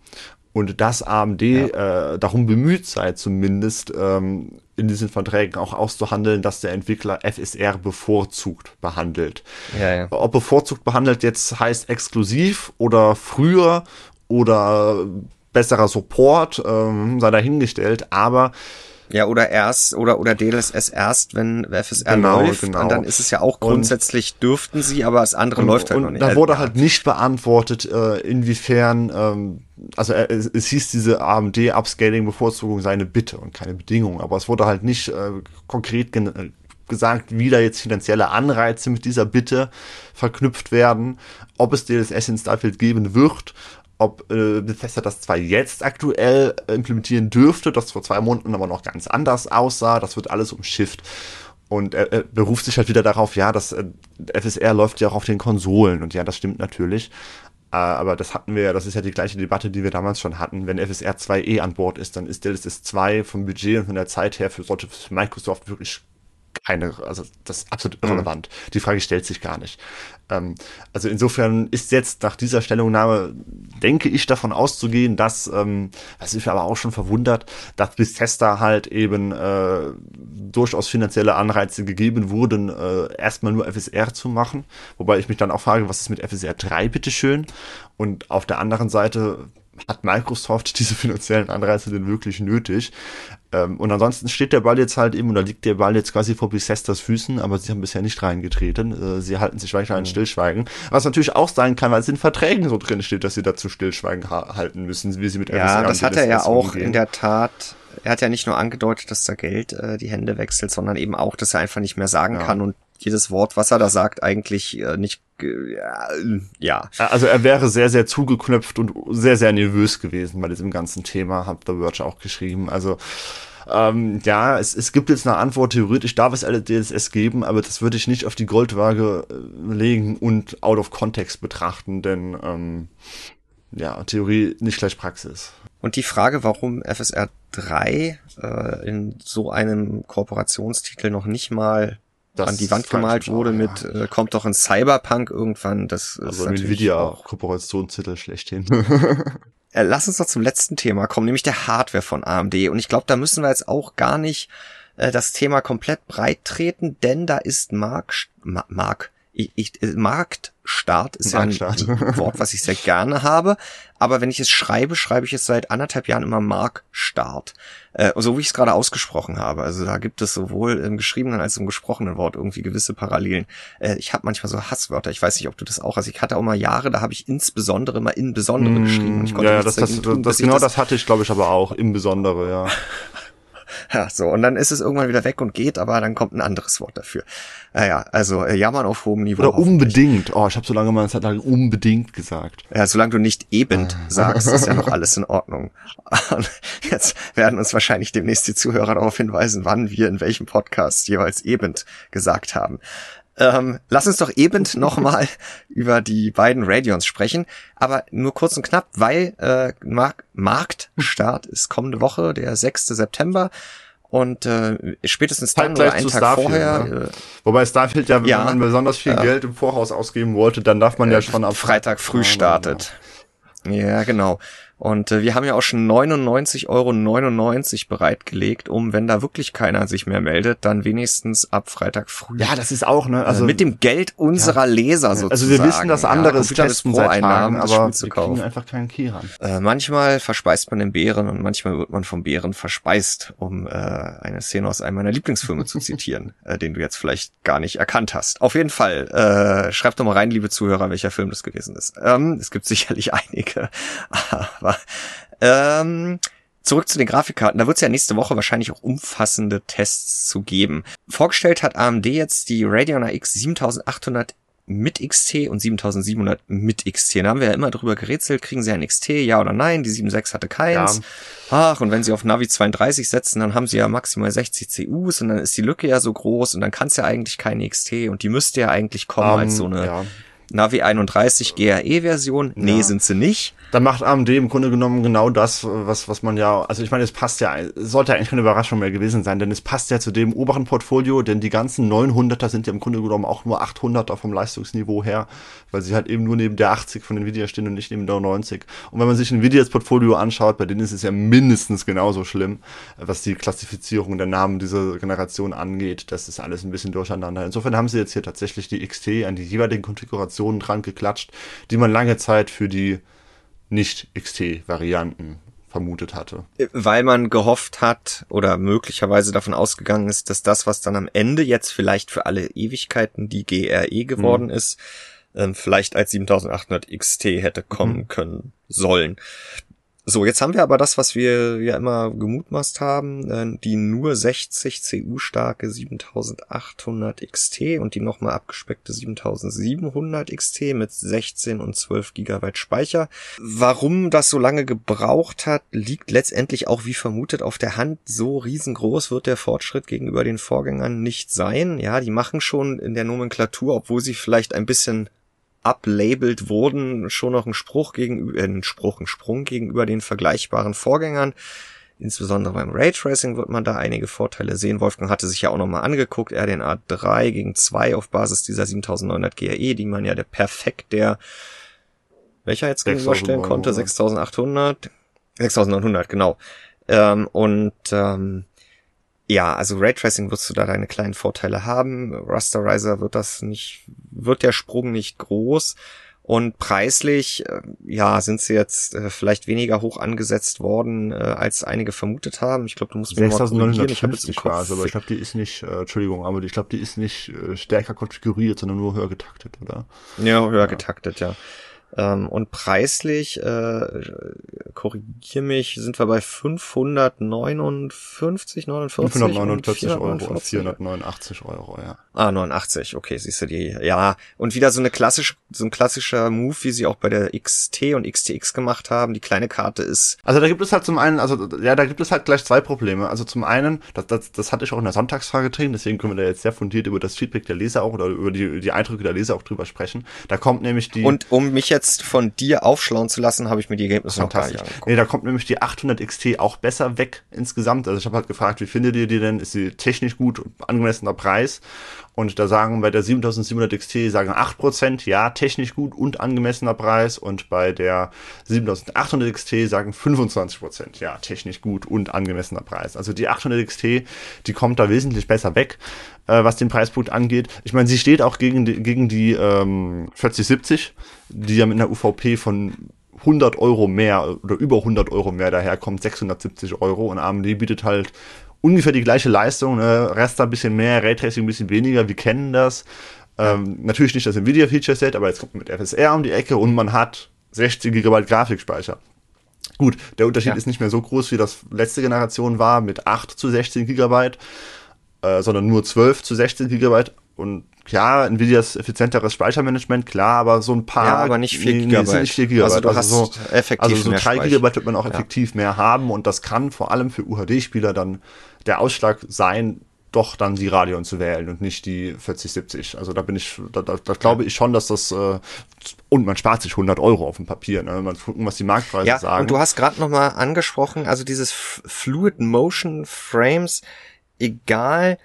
Und dass AMD ja. äh, darum bemüht sei, zumindest ähm, in diesen Verträgen auch auszuhandeln, dass der Entwickler FSR bevorzugt behandelt. Ja, ja. Ob bevorzugt behandelt jetzt heißt exklusiv oder früher oder besserer Support, ähm, sei dahingestellt, aber ja, oder erst, oder, oder DLSS erst, wenn FSR genau, läuft. Genau. Und dann ist es ja auch grundsätzlich, und, dürften sie, aber das andere und, läuft halt noch nicht. Da wurde halt nicht beantwortet, äh, inwiefern, ähm, also äh, es, es hieß diese AMD-Upscaling-Bevorzugung sei eine Bitte und keine Bedingung, aber es wurde halt nicht äh, konkret gesagt, wie da jetzt finanzielle Anreize mit dieser Bitte verknüpft werden, ob es DLSS in Starfield geben wird ob äh, Bethesda das zwar jetzt aktuell implementieren dürfte, das vor zwei Monaten aber noch ganz anders aussah, das wird alles umschifft. Und er, er beruft sich halt wieder darauf, ja, das äh, FSR läuft ja auch auf den Konsolen und ja, das stimmt natürlich. Äh, aber das hatten wir ja, das ist ja die gleiche Debatte, die wir damals schon hatten. Wenn FSR 2 eh an Bord ist, dann ist DLSS 2 vom Budget und von der Zeit her für sollte Microsoft wirklich keine, also das ist absolut mhm. irrelevant. Mhm. Die Frage stellt sich gar nicht. Ähm, also insofern ist jetzt nach dieser Stellungnahme, denke ich, davon auszugehen, dass, ähm, was mich aber auch schon verwundert, dass bis Tester halt eben äh, durchaus finanzielle Anreize gegeben wurden, äh, erstmal nur FSR zu machen. Wobei ich mich dann auch frage, was ist mit FSR 3 bitteschön? Und auf der anderen Seite, hat Microsoft diese finanziellen Anreize denn wirklich nötig? Ähm, und ansonsten steht der Ball jetzt halt eben, oder liegt der Ball jetzt quasi vor Bethesdas Füßen, aber sie haben bisher nicht reingetreten. Äh, sie halten sich weiter an mhm. Stillschweigen. Was natürlich auch sein kann, weil es in Verträgen so drin steht, dass sie dazu Stillschweigen ha halten müssen, wie sie mit Ja, das hat er ja auch umgehen. in der Tat er hat ja nicht nur angedeutet, dass da Geld äh, die Hände wechselt, sondern eben auch, dass er einfach nicht mehr sagen ja. kann und jedes Wort, was er da sagt, eigentlich äh, nicht äh, ja. Also er wäre sehr, sehr zugeknöpft und sehr, sehr nervös gewesen bei diesem ganzen Thema, hat The Verge auch geschrieben. Also ähm, ja, es, es gibt jetzt eine Antwort, theoretisch darf es DLSS geben, aber das würde ich nicht auf die Goldwaage äh, legen und out of context betrachten, denn ähm, ja, Theorie nicht gleich Praxis. Und die Frage, warum FSR 3 äh, in so einem Kooperationstitel noch nicht mal das an die Wand gemalt wurde auch, mit äh, kommt doch ein Cyberpunk irgendwann. Das also ist Nvidia auch Kooperationstitel schlechthin. äh, lass uns doch zum letzten Thema kommen, nämlich der Hardware von AMD. Und ich glaube, da müssen wir jetzt auch gar nicht äh, das Thema komplett breit treten, denn da ist Mark, Mark, ich, ich, Marktstart ist Marktstart. ja ein Wort, was ich sehr gerne habe. Aber wenn ich es schreibe, schreibe ich es seit anderthalb Jahren immer Marktstart. Äh, so wie ich es gerade ausgesprochen habe. Also da gibt es sowohl im geschriebenen als im gesprochenen Wort irgendwie gewisse Parallelen. Äh, ich habe manchmal so Hasswörter. Ich weiß nicht, ob du das auch hast. Ich hatte auch mal Jahre, da habe ich insbesondere mal in besondere mm, geschrieben. Und ich konnte ja, das, das, tun, das genau das hatte ich, glaube ich, aber auch. Im Besondere, ja. Ja, so. Und dann ist es irgendwann wieder weg und geht, aber dann kommt ein anderes Wort dafür. Naja, also äh, jammern auf hohem Niveau. Oder unbedingt. Oh, ich habe so lange mal eine Zeit lang unbedingt gesagt. Ja, solange du nicht eben ah. sagst, ist ja noch alles in Ordnung. Und jetzt werden uns wahrscheinlich demnächst die Zuhörer darauf hinweisen, wann wir in welchem Podcast jeweils eben gesagt haben. Ähm, lass uns doch eben nochmal über die beiden Radions sprechen, aber nur kurz und knapp, weil äh, Mark Marktstart ist kommende Woche, der 6. September. Und äh, spätestens dann oder einen Tag Starfield, vorher. Ne? Äh, Wobei Starfield ja, ja, wenn man besonders viel äh, Geld im Voraus ausgeben wollte, dann darf man ja äh, schon ab Freitag früh startet. Ja, genau. Und äh, wir haben ja auch schon 99,99 Euro bereitgelegt, um, wenn da wirklich keiner sich mehr meldet, dann wenigstens ab Freitag früh. Ja, das ist auch, ne? Also äh, mit dem Geld unserer ja. Leser sozusagen. Also wir wissen, dass andere ja, testen seit Tagen, aber wir kriegen einfach keinen Key ran. Äh, manchmal verspeist man den Bären und manchmal wird man vom Bären verspeist, um äh, eine Szene aus einem meiner Lieblingsfilme zu zitieren, äh, den du jetzt vielleicht gar nicht erkannt hast. Auf jeden Fall, äh, schreibt doch mal rein, liebe Zuhörer, welcher Film das gewesen ist. Ähm, es gibt sicherlich einige, aber ähm, zurück zu den Grafikkarten. Da wird es ja nächste Woche wahrscheinlich auch umfassende Tests zu geben. Vorgestellt hat AMD jetzt die Radeon RX 7800 mit XT und 7700 mit XT. Da haben wir ja immer drüber gerätselt, kriegen sie ein XT, ja oder nein? Die 7.6 hatte keins. Ja. Ach, und wenn sie auf Navi 32 setzen, dann haben sie ja maximal 60 CUs und dann ist die Lücke ja so groß und dann kann es ja eigentlich keine XT und die müsste ja eigentlich kommen um, als so eine ja. Navi 31 GRE-Version. Nee, ja. sind sie nicht. Da macht AMD im Grunde genommen genau das, was, was man ja, also ich meine, es passt ja, sollte eigentlich keine Überraschung mehr gewesen sein, denn es passt ja zu dem oberen Portfolio, denn die ganzen 900er sind ja im Grunde genommen auch nur 800er vom Leistungsniveau her, weil sie halt eben nur neben der 80 von Nvidia stehen und nicht neben der 90. Und wenn man sich Nvidias Portfolio anschaut, bei denen ist es ja mindestens genauso schlimm, was die Klassifizierung der Namen dieser Generation angeht. Das ist alles ein bisschen durcheinander. Insofern haben sie jetzt hier tatsächlich die XT an die jeweiligen Konfigurationen dran geklatscht, die man lange Zeit für die nicht-XT-Varianten vermutet hatte. Weil man gehofft hat oder möglicherweise davon ausgegangen ist, dass das, was dann am Ende jetzt vielleicht für alle Ewigkeiten die GRE geworden mhm. ist, ähm, vielleicht als 7800 XT hätte kommen mhm. können sollen. So, jetzt haben wir aber das, was wir ja immer gemutmaßt haben, äh, die nur 60 CU starke 7800 XT und die nochmal abgespeckte 7700 XT mit 16 und 12 Gigabyte Speicher. Warum das so lange gebraucht hat, liegt letztendlich auch wie vermutet auf der Hand. So riesengroß wird der Fortschritt gegenüber den Vorgängern nicht sein. Ja, die machen schon in der Nomenklatur, obwohl sie vielleicht ein bisschen ablabelt wurden, schon noch ein Spruch gegenüber, äh, ein Spruch, ein Sprung gegenüber den vergleichbaren Vorgängern. Insbesondere beim Raytracing wird man da einige Vorteile sehen. Wolfgang hatte sich ja auch nochmal angeguckt, RDNA 3 gegen 2 auf Basis dieser 7900 GRE, die man ja der perfekt der, welcher jetzt gegenüberstellen konnte, 6800, 6900, genau. Ähm, und ähm, ja, also Raytracing wirst du da deine kleinen Vorteile haben. Rasterizer wird das nicht, wird der Sprung nicht groß. Und preislich, äh, ja, sind sie jetzt äh, vielleicht weniger hoch angesetzt worden, äh, als einige vermutet haben. Ich glaube, du musst mir mal korrigieren. Ich habe jetzt im Kopf, aber ich glaube, die ist nicht, äh, Entschuldigung, aber ich glaube, die ist nicht äh, stärker konfiguriert, sondern nur höher getaktet, oder? Ja, höher ja. getaktet, ja. Ähm, und preislich, äh, korrigier mich, sind wir bei 559, 49? 549 Euro und 489 Euro, ja. Ah, 89, okay, siehst du die, ja. Und wieder so eine klassische, so ein klassischer Move, wie sie auch bei der XT und XTX gemacht haben. Die kleine Karte ist. Also da gibt es halt zum einen, also ja, da gibt es halt gleich zwei Probleme. Also zum einen, das, das, das hatte ich auch in der Sonntagsfrage drin, deswegen können wir da jetzt sehr fundiert über das Feedback der Leser auch oder über die, die Eindrücke der Leser auch drüber sprechen. Da kommt nämlich die. Und um mich jetzt jetzt von dir aufschlauen zu lassen, habe ich mir die Ergebnisse noch gar nicht angeguckt. Nee, da kommt nämlich die 800 XT auch besser weg insgesamt. Also ich habe halt gefragt, wie findet ihr die denn? Ist sie technisch gut, angemessener Preis? Und da sagen bei der 7700 XT sagen 8%, ja, technisch gut und angemessener Preis. Und bei der 7800 XT sagen 25%, ja, technisch gut und angemessener Preis. Also die 800 XT, die kommt da wesentlich besser weg, äh, was den Preispunkt angeht. Ich meine, sie steht auch gegen die, gegen die ähm, 4070, die ja mit einer UVP von 100 Euro mehr oder über 100 Euro mehr daherkommt, 670 Euro. Und AMD bietet halt ungefähr die gleiche Leistung, ne? Rester ein bisschen mehr, Raytracing ein bisschen weniger, wir kennen das. Ähm, natürlich nicht das Nvidia Feature Set, aber jetzt kommt man mit FSR um die Ecke und man hat 60 GB Grafikspeicher. Gut, der Unterschied ja. ist nicht mehr so groß, wie das letzte Generation war, mit 8 zu 16 Gigabyte, äh, sondern nur 12 zu 16 Gigabyte. Und ja, Nvidias effizienteres Speichermanagement, klar, aber so ein paar. Ja, aber nicht 4 nee, Gigabyte. Nee, nicht 4 Gigabyte. Also du also hast so, effektiv Also so 3 Gigabyte wird man auch effektiv ja. mehr haben und das kann vor allem für UHD-Spieler dann der Ausschlag sein, doch dann die Radeon zu wählen und nicht die 4070. Also da bin ich, da, da, da glaube ich schon, dass das äh, und man spart sich 100 Euro auf dem Papier. Ne? Man gucken, was die Marktpreise ja, sagen. Und du hast gerade noch mal angesprochen, also dieses Fluid Motion Frames, egal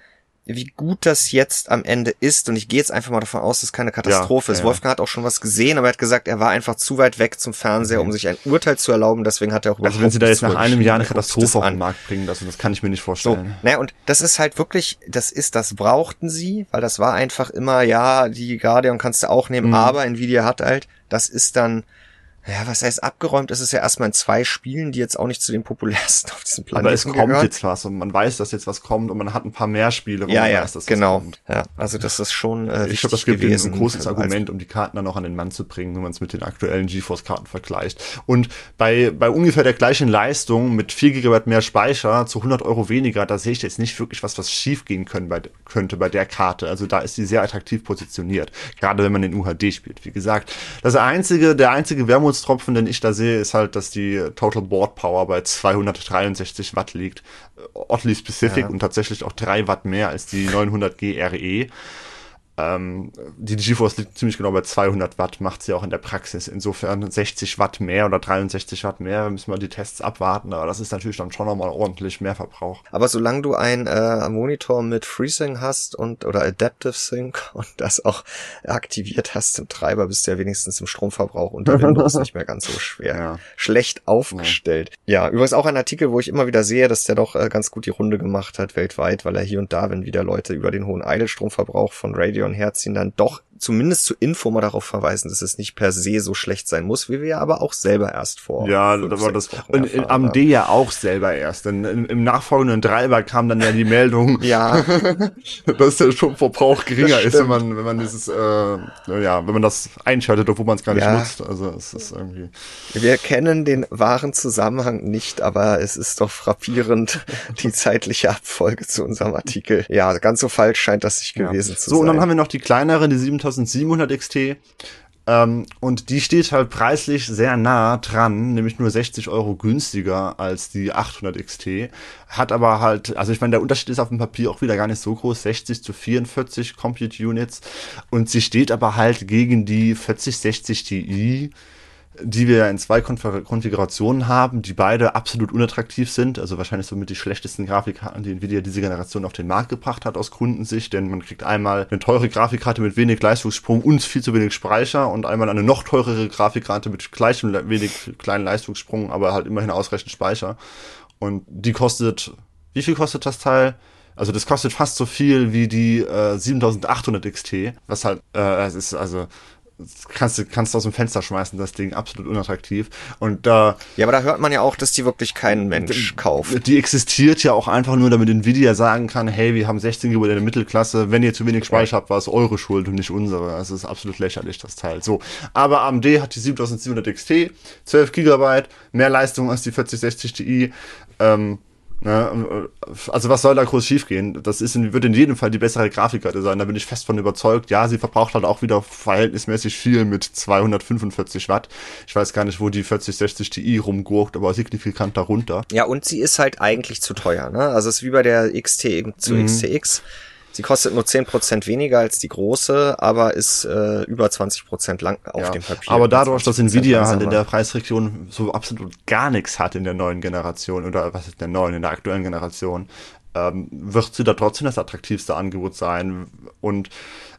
wie gut das jetzt am Ende ist. Und ich gehe jetzt einfach mal davon aus, dass es keine Katastrophe ja, ist. Ja, Wolfgang hat auch schon was gesehen, aber er hat gesagt, er war einfach zu weit weg zum Fernseher, um sich ein Urteil zu erlauben. Deswegen hat er auch Also wenn sie da jetzt nach einem Jahr eine Katastrophe auf den Markt bringen lassen, das kann ich mir nicht vorstellen. So, naja, und das ist halt wirklich, das ist, das brauchten sie, weil das war einfach immer, ja, die Guardian kannst du auch nehmen, mhm. aber Nvidia hat halt, das ist dann, ja, was heißt abgeräumt? ist Es ja erstmal in zwei Spielen, die jetzt auch nicht zu den populärsten auf diesem Planeten Aber es kommt gehören. jetzt was und man weiß, dass jetzt was kommt und man hat ein paar mehr Spiele, wo ja, man ja, weiß, dass genau. kommt. Ja, also das ist schon äh, Ich glaube, das gibt gewesen, ein großes Argument, um die Karten dann noch an den Mann zu bringen, wenn man es mit den aktuellen GeForce-Karten vergleicht. Und bei, bei ungefähr der gleichen Leistung mit 4 GB mehr Speicher zu 100 Euro weniger, da sehe ich jetzt nicht wirklich was, was schief gehen können bei, könnte bei der Karte. Also da ist sie sehr attraktiv positioniert, gerade wenn man den UHD spielt. Wie gesagt, das einzige, der einzige Wermutstropfen, den ich da sehe, ist halt, dass die Total Board Power bei 263 Watt liegt. Oddly specific ja. und tatsächlich auch 3 Watt mehr als die 900G RE. Ähm, die GeForce liegt ziemlich genau bei 200 Watt, macht sie auch in der Praxis. Insofern 60 Watt mehr oder 63 Watt mehr, müssen wir die Tests abwarten, aber das ist natürlich dann schon nochmal ordentlich mehr Verbrauch. Aber solange du ein äh, Monitor mit FreeSync hast und oder Adaptive Sync und das auch aktiviert hast im Treiber, bist du ja wenigstens im Stromverbrauch unter Windows nicht mehr ganz so schwer. Ja. Schlecht aufgestellt. Ja. ja, übrigens auch ein Artikel, wo ich immer wieder sehe, dass der doch äh, ganz gut die Runde gemacht hat weltweit, weil er hier und da, wenn wieder Leute über den hohen Edelstromverbrauch von Radeon und herziehen, dann doch zumindest zur Info mal darauf verweisen, dass es nicht per se so schlecht sein muss, wie wir ja aber auch selber erst vor. Ja, da war das und in AMD ja auch selber erst. Denn im, im nachfolgenden Treiber kam dann ja die Meldung, ja. dass der Stromverbrauch geringer ist, wenn man wenn man dieses äh, ja, wenn man das einschaltet, obwohl man es gar nicht ja. nutzt. Also es ist irgendwie. Wir kennen den wahren Zusammenhang nicht, aber es ist doch frappierend die zeitliche Abfolge zu unserem Artikel. Ja, ganz so falsch scheint das sich gewesen ja. zu so, sein. So und dann haben wir noch die kleinere, die 7000 2700 XT. Ähm, und die steht halt preislich sehr nah dran, nämlich nur 60 Euro günstiger als die 800 XT. Hat aber halt, also ich meine, der Unterschied ist auf dem Papier auch wieder gar nicht so groß, 60 zu 44 Compute Units. Und sie steht aber halt gegen die 4060 Ti die wir in zwei Konfigurationen haben, die beide absolut unattraktiv sind. Also wahrscheinlich somit die schlechtesten Grafikkarten, die Nvidia diese Generation auf den Markt gebracht hat aus Kundensicht. Denn man kriegt einmal eine teure Grafikkarte mit wenig Leistungssprung und viel zu wenig Speicher und einmal eine noch teurere Grafikkarte mit gleichem wenig kleinen Leistungssprung, aber halt immerhin ausreichend Speicher. Und die kostet, wie viel kostet das Teil? Also das kostet fast so viel wie die äh, 7800 XT, was halt, äh, es ist also kannst du kannst aus dem Fenster schmeißen, das Ding absolut unattraktiv. Und da ja, aber da hört man ja auch, dass die wirklich kein Mensch kauft. Die existiert ja auch einfach nur, damit Nvidia sagen kann, hey, wir haben 16 GB in der Mittelklasse, wenn ihr zu wenig Speicher habt, war es eure Schuld und nicht unsere. Also es ist absolut lächerlich das Teil. So, aber AMD hat die 7700 XT, 12 GB, mehr Leistung als die 4060 Ti. Ähm, Ne? Also was soll da groß schiefgehen? Das ist in, wird in jedem Fall die bessere Grafikkarte sein, da bin ich fest von überzeugt. Ja, sie verbraucht halt auch wieder verhältnismäßig viel mit 245 Watt. Ich weiß gar nicht, wo die 4060 Ti rumgurkt, aber signifikant darunter. Ja, und sie ist halt eigentlich zu teuer. Ne? Also es ist wie bei der XT zu mhm. XTX. Sie kostet nur 10% weniger als die große, aber ist äh, über 20% lang auf ja, dem Papier. Aber dadurch, dass Nvidia halt in der Preisregion so absolut gar nichts hat in der neuen Generation, oder was ist der neuen, in der aktuellen Generation, ähm, wird sie da trotzdem das attraktivste Angebot sein. Und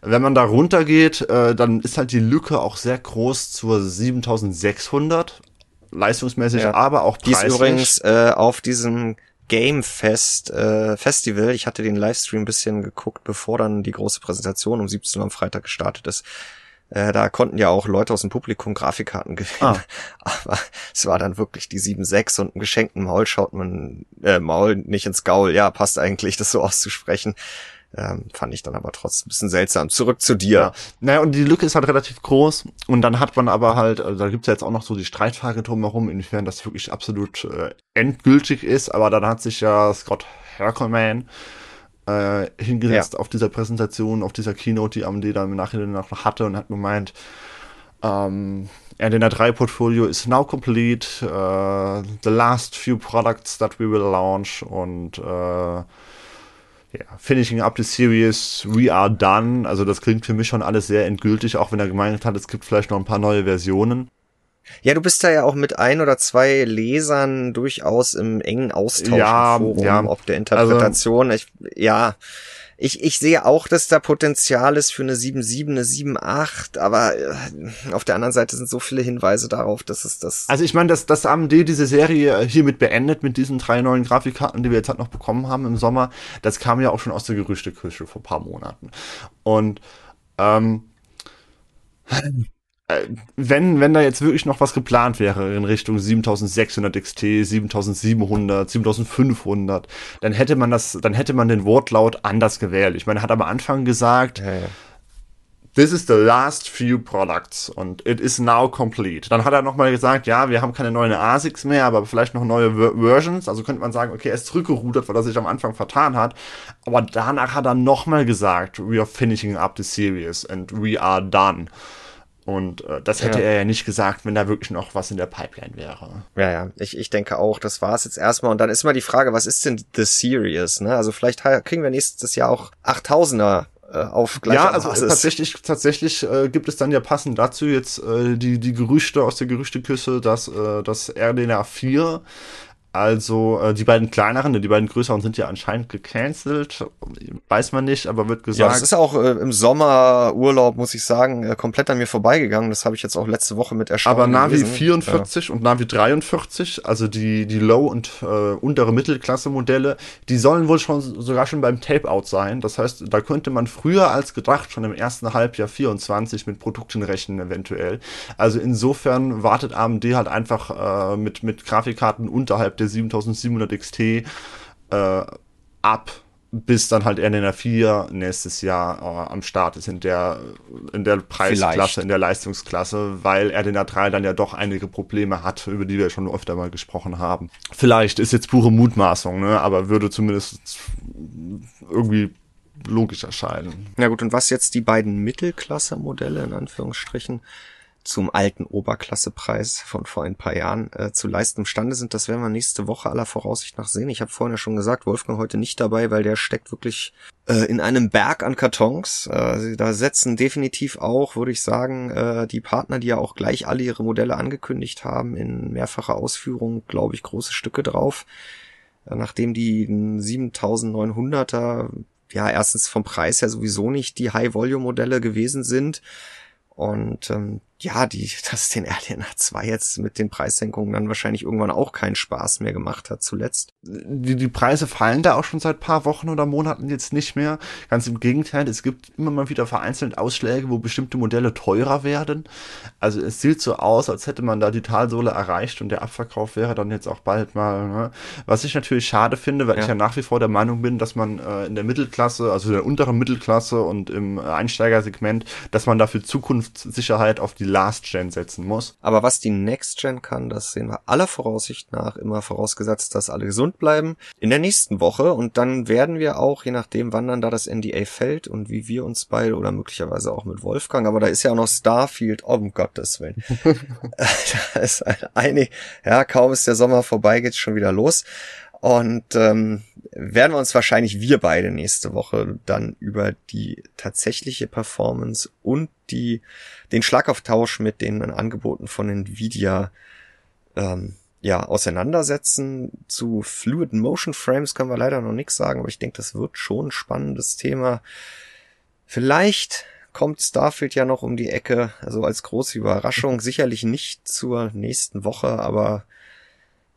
wenn man da runtergeht, äh, dann ist halt die Lücke auch sehr groß zur 7600 leistungsmäßig, ja. aber auch preislich. Die ist übrigens äh, auf diesem Game Fest äh, Festival. Ich hatte den Livestream ein bisschen geguckt, bevor dann die große Präsentation um 17 Uhr am Freitag gestartet ist. Äh, da konnten ja auch Leute aus dem Publikum Grafikkarten gewinnen. Ah. Aber es war dann wirklich die 7.6 und einen geschenkten Maul schaut man, äh, Maul nicht ins Gaul. Ja, passt eigentlich, das so auszusprechen. Ähm, fand ich dann aber trotzdem ein bisschen seltsam. Zurück zu dir. Ja. Naja, und die Lücke ist halt relativ groß. Und dann hat man aber halt, also da gibt's ja jetzt auch noch so die Streitfrage drumherum, inwiefern das wirklich absolut äh, endgültig ist. Aber dann hat sich ja Scott Herkelman äh, hingesetzt ja. auf dieser Präsentation, auf dieser Keynote, die AMD dann im Nachhinein noch hatte und hat gemeint, ähm, RDNA 3 Portfolio is now complete. Uh, the last few products that we will launch und uh, ja, finishing up the series, we are done. Also das klingt für mich schon alles sehr endgültig, auch wenn er gemeint hat, es gibt vielleicht noch ein paar neue Versionen. Ja, du bist da ja auch mit ein oder zwei Lesern durchaus im engen Austausch ja, im Forum, ja. ob der Interpretation. Also, ich, ja, ich, ich sehe auch, dass da Potenzial ist für eine 7.7, eine 7.8, aber äh, auf der anderen Seite sind so viele Hinweise darauf, dass es das. Also ich meine, dass, dass AMD diese Serie hiermit beendet mit diesen drei neuen Grafikkarten, die wir jetzt halt noch bekommen haben im Sommer, das kam ja auch schon aus der Gerüchteküche vor paar Monaten. Und ähm, äh, wenn, wenn da jetzt wirklich noch was geplant wäre in Richtung 7600 XT, 7700, 7500, dann hätte man das, dann hätte man den Wortlaut anders gewählt. Ich meine, er hat am Anfang gesagt, ja, ja. This is the last few products und it is now complete. Dann hat er nochmal gesagt, ja, wir haben keine neuen ASICs mehr, aber vielleicht noch neue Ver Versions. Also könnte man sagen, okay, er ist zurückgerudert, weil er sich am Anfang vertan hat. Aber danach hat er nochmal gesagt, we are finishing up the series and we are done. Und äh, das hätte ja. er ja nicht gesagt, wenn da wirklich noch was in der Pipeline wäre. Ja, ja, ich, ich denke auch, das war es jetzt erstmal. Und dann ist immer die Frage, was ist denn The Series? Ne? Also vielleicht kriegen wir nächstes Jahr auch 8000er äh, auf gleicher Ja, also Basis. tatsächlich, tatsächlich äh, gibt es dann ja passend dazu jetzt äh, die, die Gerüchte aus der Gerüchteküsse, dass äh, das RDNA 4 also äh, die beiden kleineren, die beiden größeren sind ja anscheinend gecancelt. Weiß man nicht, aber wird gesagt. Ja, das ist auch äh, im Sommerurlaub, muss ich sagen, äh, komplett an mir vorbeigegangen. Das habe ich jetzt auch letzte Woche mit Erstaunen Aber Navi gelesen. 44 ja. und Navi 43, also die, die Low- und äh, untere Mittelklasse-Modelle, die sollen wohl schon sogar schon beim Tape-Out sein. Das heißt, da könnte man früher als gedacht schon im ersten Halbjahr 24 mit Produkten rechnen eventuell. Also insofern wartet AMD halt einfach äh, mit, mit Grafikkarten unterhalb der 7700 XT äh, ab, bis dann halt RDNA 4 nächstes Jahr äh, am Start ist in der, in der Preisklasse, Vielleicht. in der Leistungsklasse, weil RDNA 3 dann ja doch einige Probleme hat, über die wir schon öfter mal gesprochen haben. Vielleicht ist jetzt pure Mutmaßung, ne, aber würde zumindest irgendwie logisch erscheinen. Na gut, und was jetzt die beiden Mittelklasse-Modelle in Anführungsstrichen zum alten Oberklassepreis von vor ein paar Jahren äh, zu leisten imstande sind. Das werden wir nächste Woche aller Voraussicht nach sehen. Ich habe vorhin ja schon gesagt, Wolfgang heute nicht dabei, weil der steckt wirklich äh, in einem Berg an Kartons. Äh, da setzen definitiv auch, würde ich sagen, äh, die Partner, die ja auch gleich alle ihre Modelle angekündigt haben, in mehrfacher Ausführung, glaube ich, große Stücke drauf. Äh, nachdem die 7900er ja erstens vom Preis her sowieso nicht die High-Volume-Modelle gewesen sind und ähm, ja, die, dass den RDNA 2 jetzt mit den Preissenkungen dann wahrscheinlich irgendwann auch keinen Spaß mehr gemacht hat zuletzt. Die, die Preise fallen da auch schon seit paar Wochen oder Monaten jetzt nicht mehr. Ganz im Gegenteil, es gibt immer mal wieder vereinzelt Ausschläge, wo bestimmte Modelle teurer werden. Also es sieht so aus, als hätte man da die Talsohle erreicht und der Abverkauf wäre dann jetzt auch bald mal. Ne? Was ich natürlich schade finde, weil ja. ich ja nach wie vor der Meinung bin, dass man äh, in der Mittelklasse, also der unteren Mittelklasse und im Einsteigersegment, dass man dafür Zukunft Zukunftssicherheit auf die Last Gen setzen muss. Aber was die Next Gen kann, das sehen wir aller Voraussicht nach immer vorausgesetzt, dass alle gesund bleiben in der nächsten Woche und dann werden wir auch, je nachdem wann dann da das NDA fällt und wie wir uns beide oder möglicherweise auch mit Wolfgang, aber da ist ja auch noch Starfield, oh, um Gottes Willen. da ist eine, ja, kaum ist der Sommer vorbei, geht's schon wieder los. Und ähm, werden wir uns wahrscheinlich wir beide nächste Woche dann über die tatsächliche Performance und die den Schlagauftausch mit den Angeboten von Nvidia ähm, ja auseinandersetzen. Zu Fluid Motion Frames können wir leider noch nichts sagen, aber ich denke, das wird schon ein spannendes Thema. Vielleicht kommt Starfield ja noch um die Ecke, also als große Überraschung. Sicherlich nicht zur nächsten Woche, aber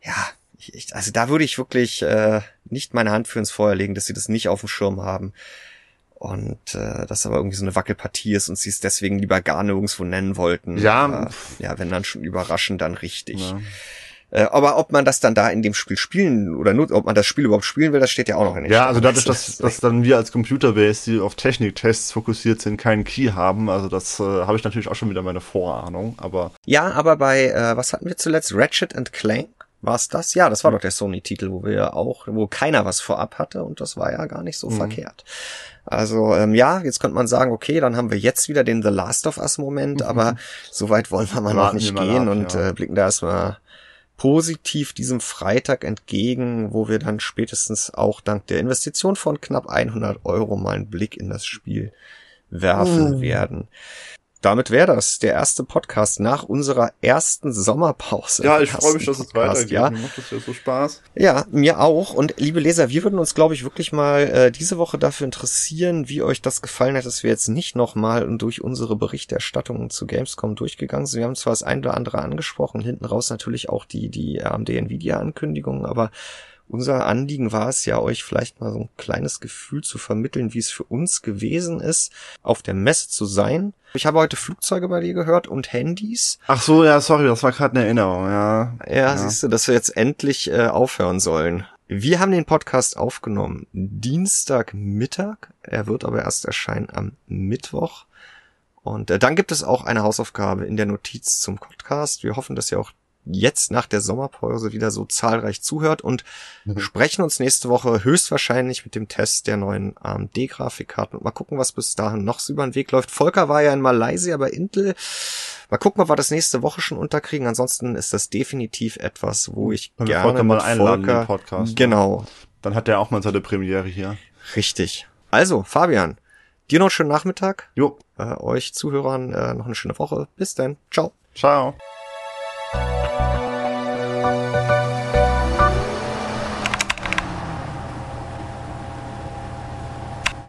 ja, ich, also da würde ich wirklich äh, nicht meine Hand für ins Feuer legen, dass sie das nicht auf dem Schirm haben. Und äh, das aber irgendwie so eine Wackelpartie ist und sie es deswegen lieber gar nirgendwo nennen wollten. Ja. Äh, ja, wenn dann schon überraschend, dann richtig. Ja. Äh, aber ob man das dann da in dem Spiel spielen oder nur, ob man das Spiel überhaupt spielen will, das steht ja auch noch in den Ja, also dadurch, dass, dass dann wir als Computerbase, die auf Techniktests fokussiert sind, keinen Key haben, also das äh, habe ich natürlich auch schon wieder meine Vorahnung, aber. Ja, aber bei, äh, was hatten wir zuletzt? Ratchet and Clank? War es das? Ja, das war doch der Sony-Titel, wo wir auch, wo keiner was vorab hatte und das war ja gar nicht so mhm. verkehrt. Also ähm, ja, jetzt könnte man sagen, okay, dann haben wir jetzt wieder den The Last of Us-Moment, mhm. aber so weit wollen wir mal noch nicht gehen ab, und ja. äh, blicken da erstmal positiv diesem Freitag entgegen, wo wir dann spätestens auch dank der Investition von knapp 100 Euro mal einen Blick in das Spiel werfen oh. werden damit wäre das der erste Podcast nach unserer ersten Sommerpause. Ja, ich freue mich, dass es weitergeht. Ja. Mir macht das ja so Spaß. Ja, mir auch. Und liebe Leser, wir würden uns, glaube ich, wirklich mal äh, diese Woche dafür interessieren, wie euch das gefallen hat, dass wir jetzt nicht nochmal durch unsere Berichterstattungen zu Gamescom durchgegangen sind. Wir haben zwar das ein oder andere angesprochen, hinten raus natürlich auch die, die AMD Nvidia Ankündigungen, aber unser Anliegen war es ja, euch vielleicht mal so ein kleines Gefühl zu vermitteln, wie es für uns gewesen ist, auf der Messe zu sein. Ich habe heute Flugzeuge bei dir gehört und Handys. Ach so, ja, sorry, das war gerade eine Erinnerung, ja. Ja, ja. siehst du, dass wir jetzt endlich äh, aufhören sollen. Wir haben den Podcast aufgenommen Dienstagmittag. Er wird aber erst erscheinen am Mittwoch. Und äh, dann gibt es auch eine Hausaufgabe in der Notiz zum Podcast. Wir hoffen, dass ihr auch jetzt nach der Sommerpause wieder so zahlreich zuhört und mhm. sprechen uns nächste Woche höchstwahrscheinlich mit dem Test der neuen AMD-Grafikkarten und mal gucken, was bis dahin noch so über den Weg läuft. Volker war ja in Malaysia bei Intel. Mal gucken, ob wir das nächste Woche schon unterkriegen. Ansonsten ist das definitiv etwas, wo ich Wenn gerne Volker mal einladen Volker, Podcast. Ne? Genau. Dann hat er auch mal seine Premiere hier. Richtig. Also, Fabian, dir noch einen schönen Nachmittag. Jo. Äh, euch Zuhörern äh, noch eine schöne Woche. Bis dann. Ciao. Ciao.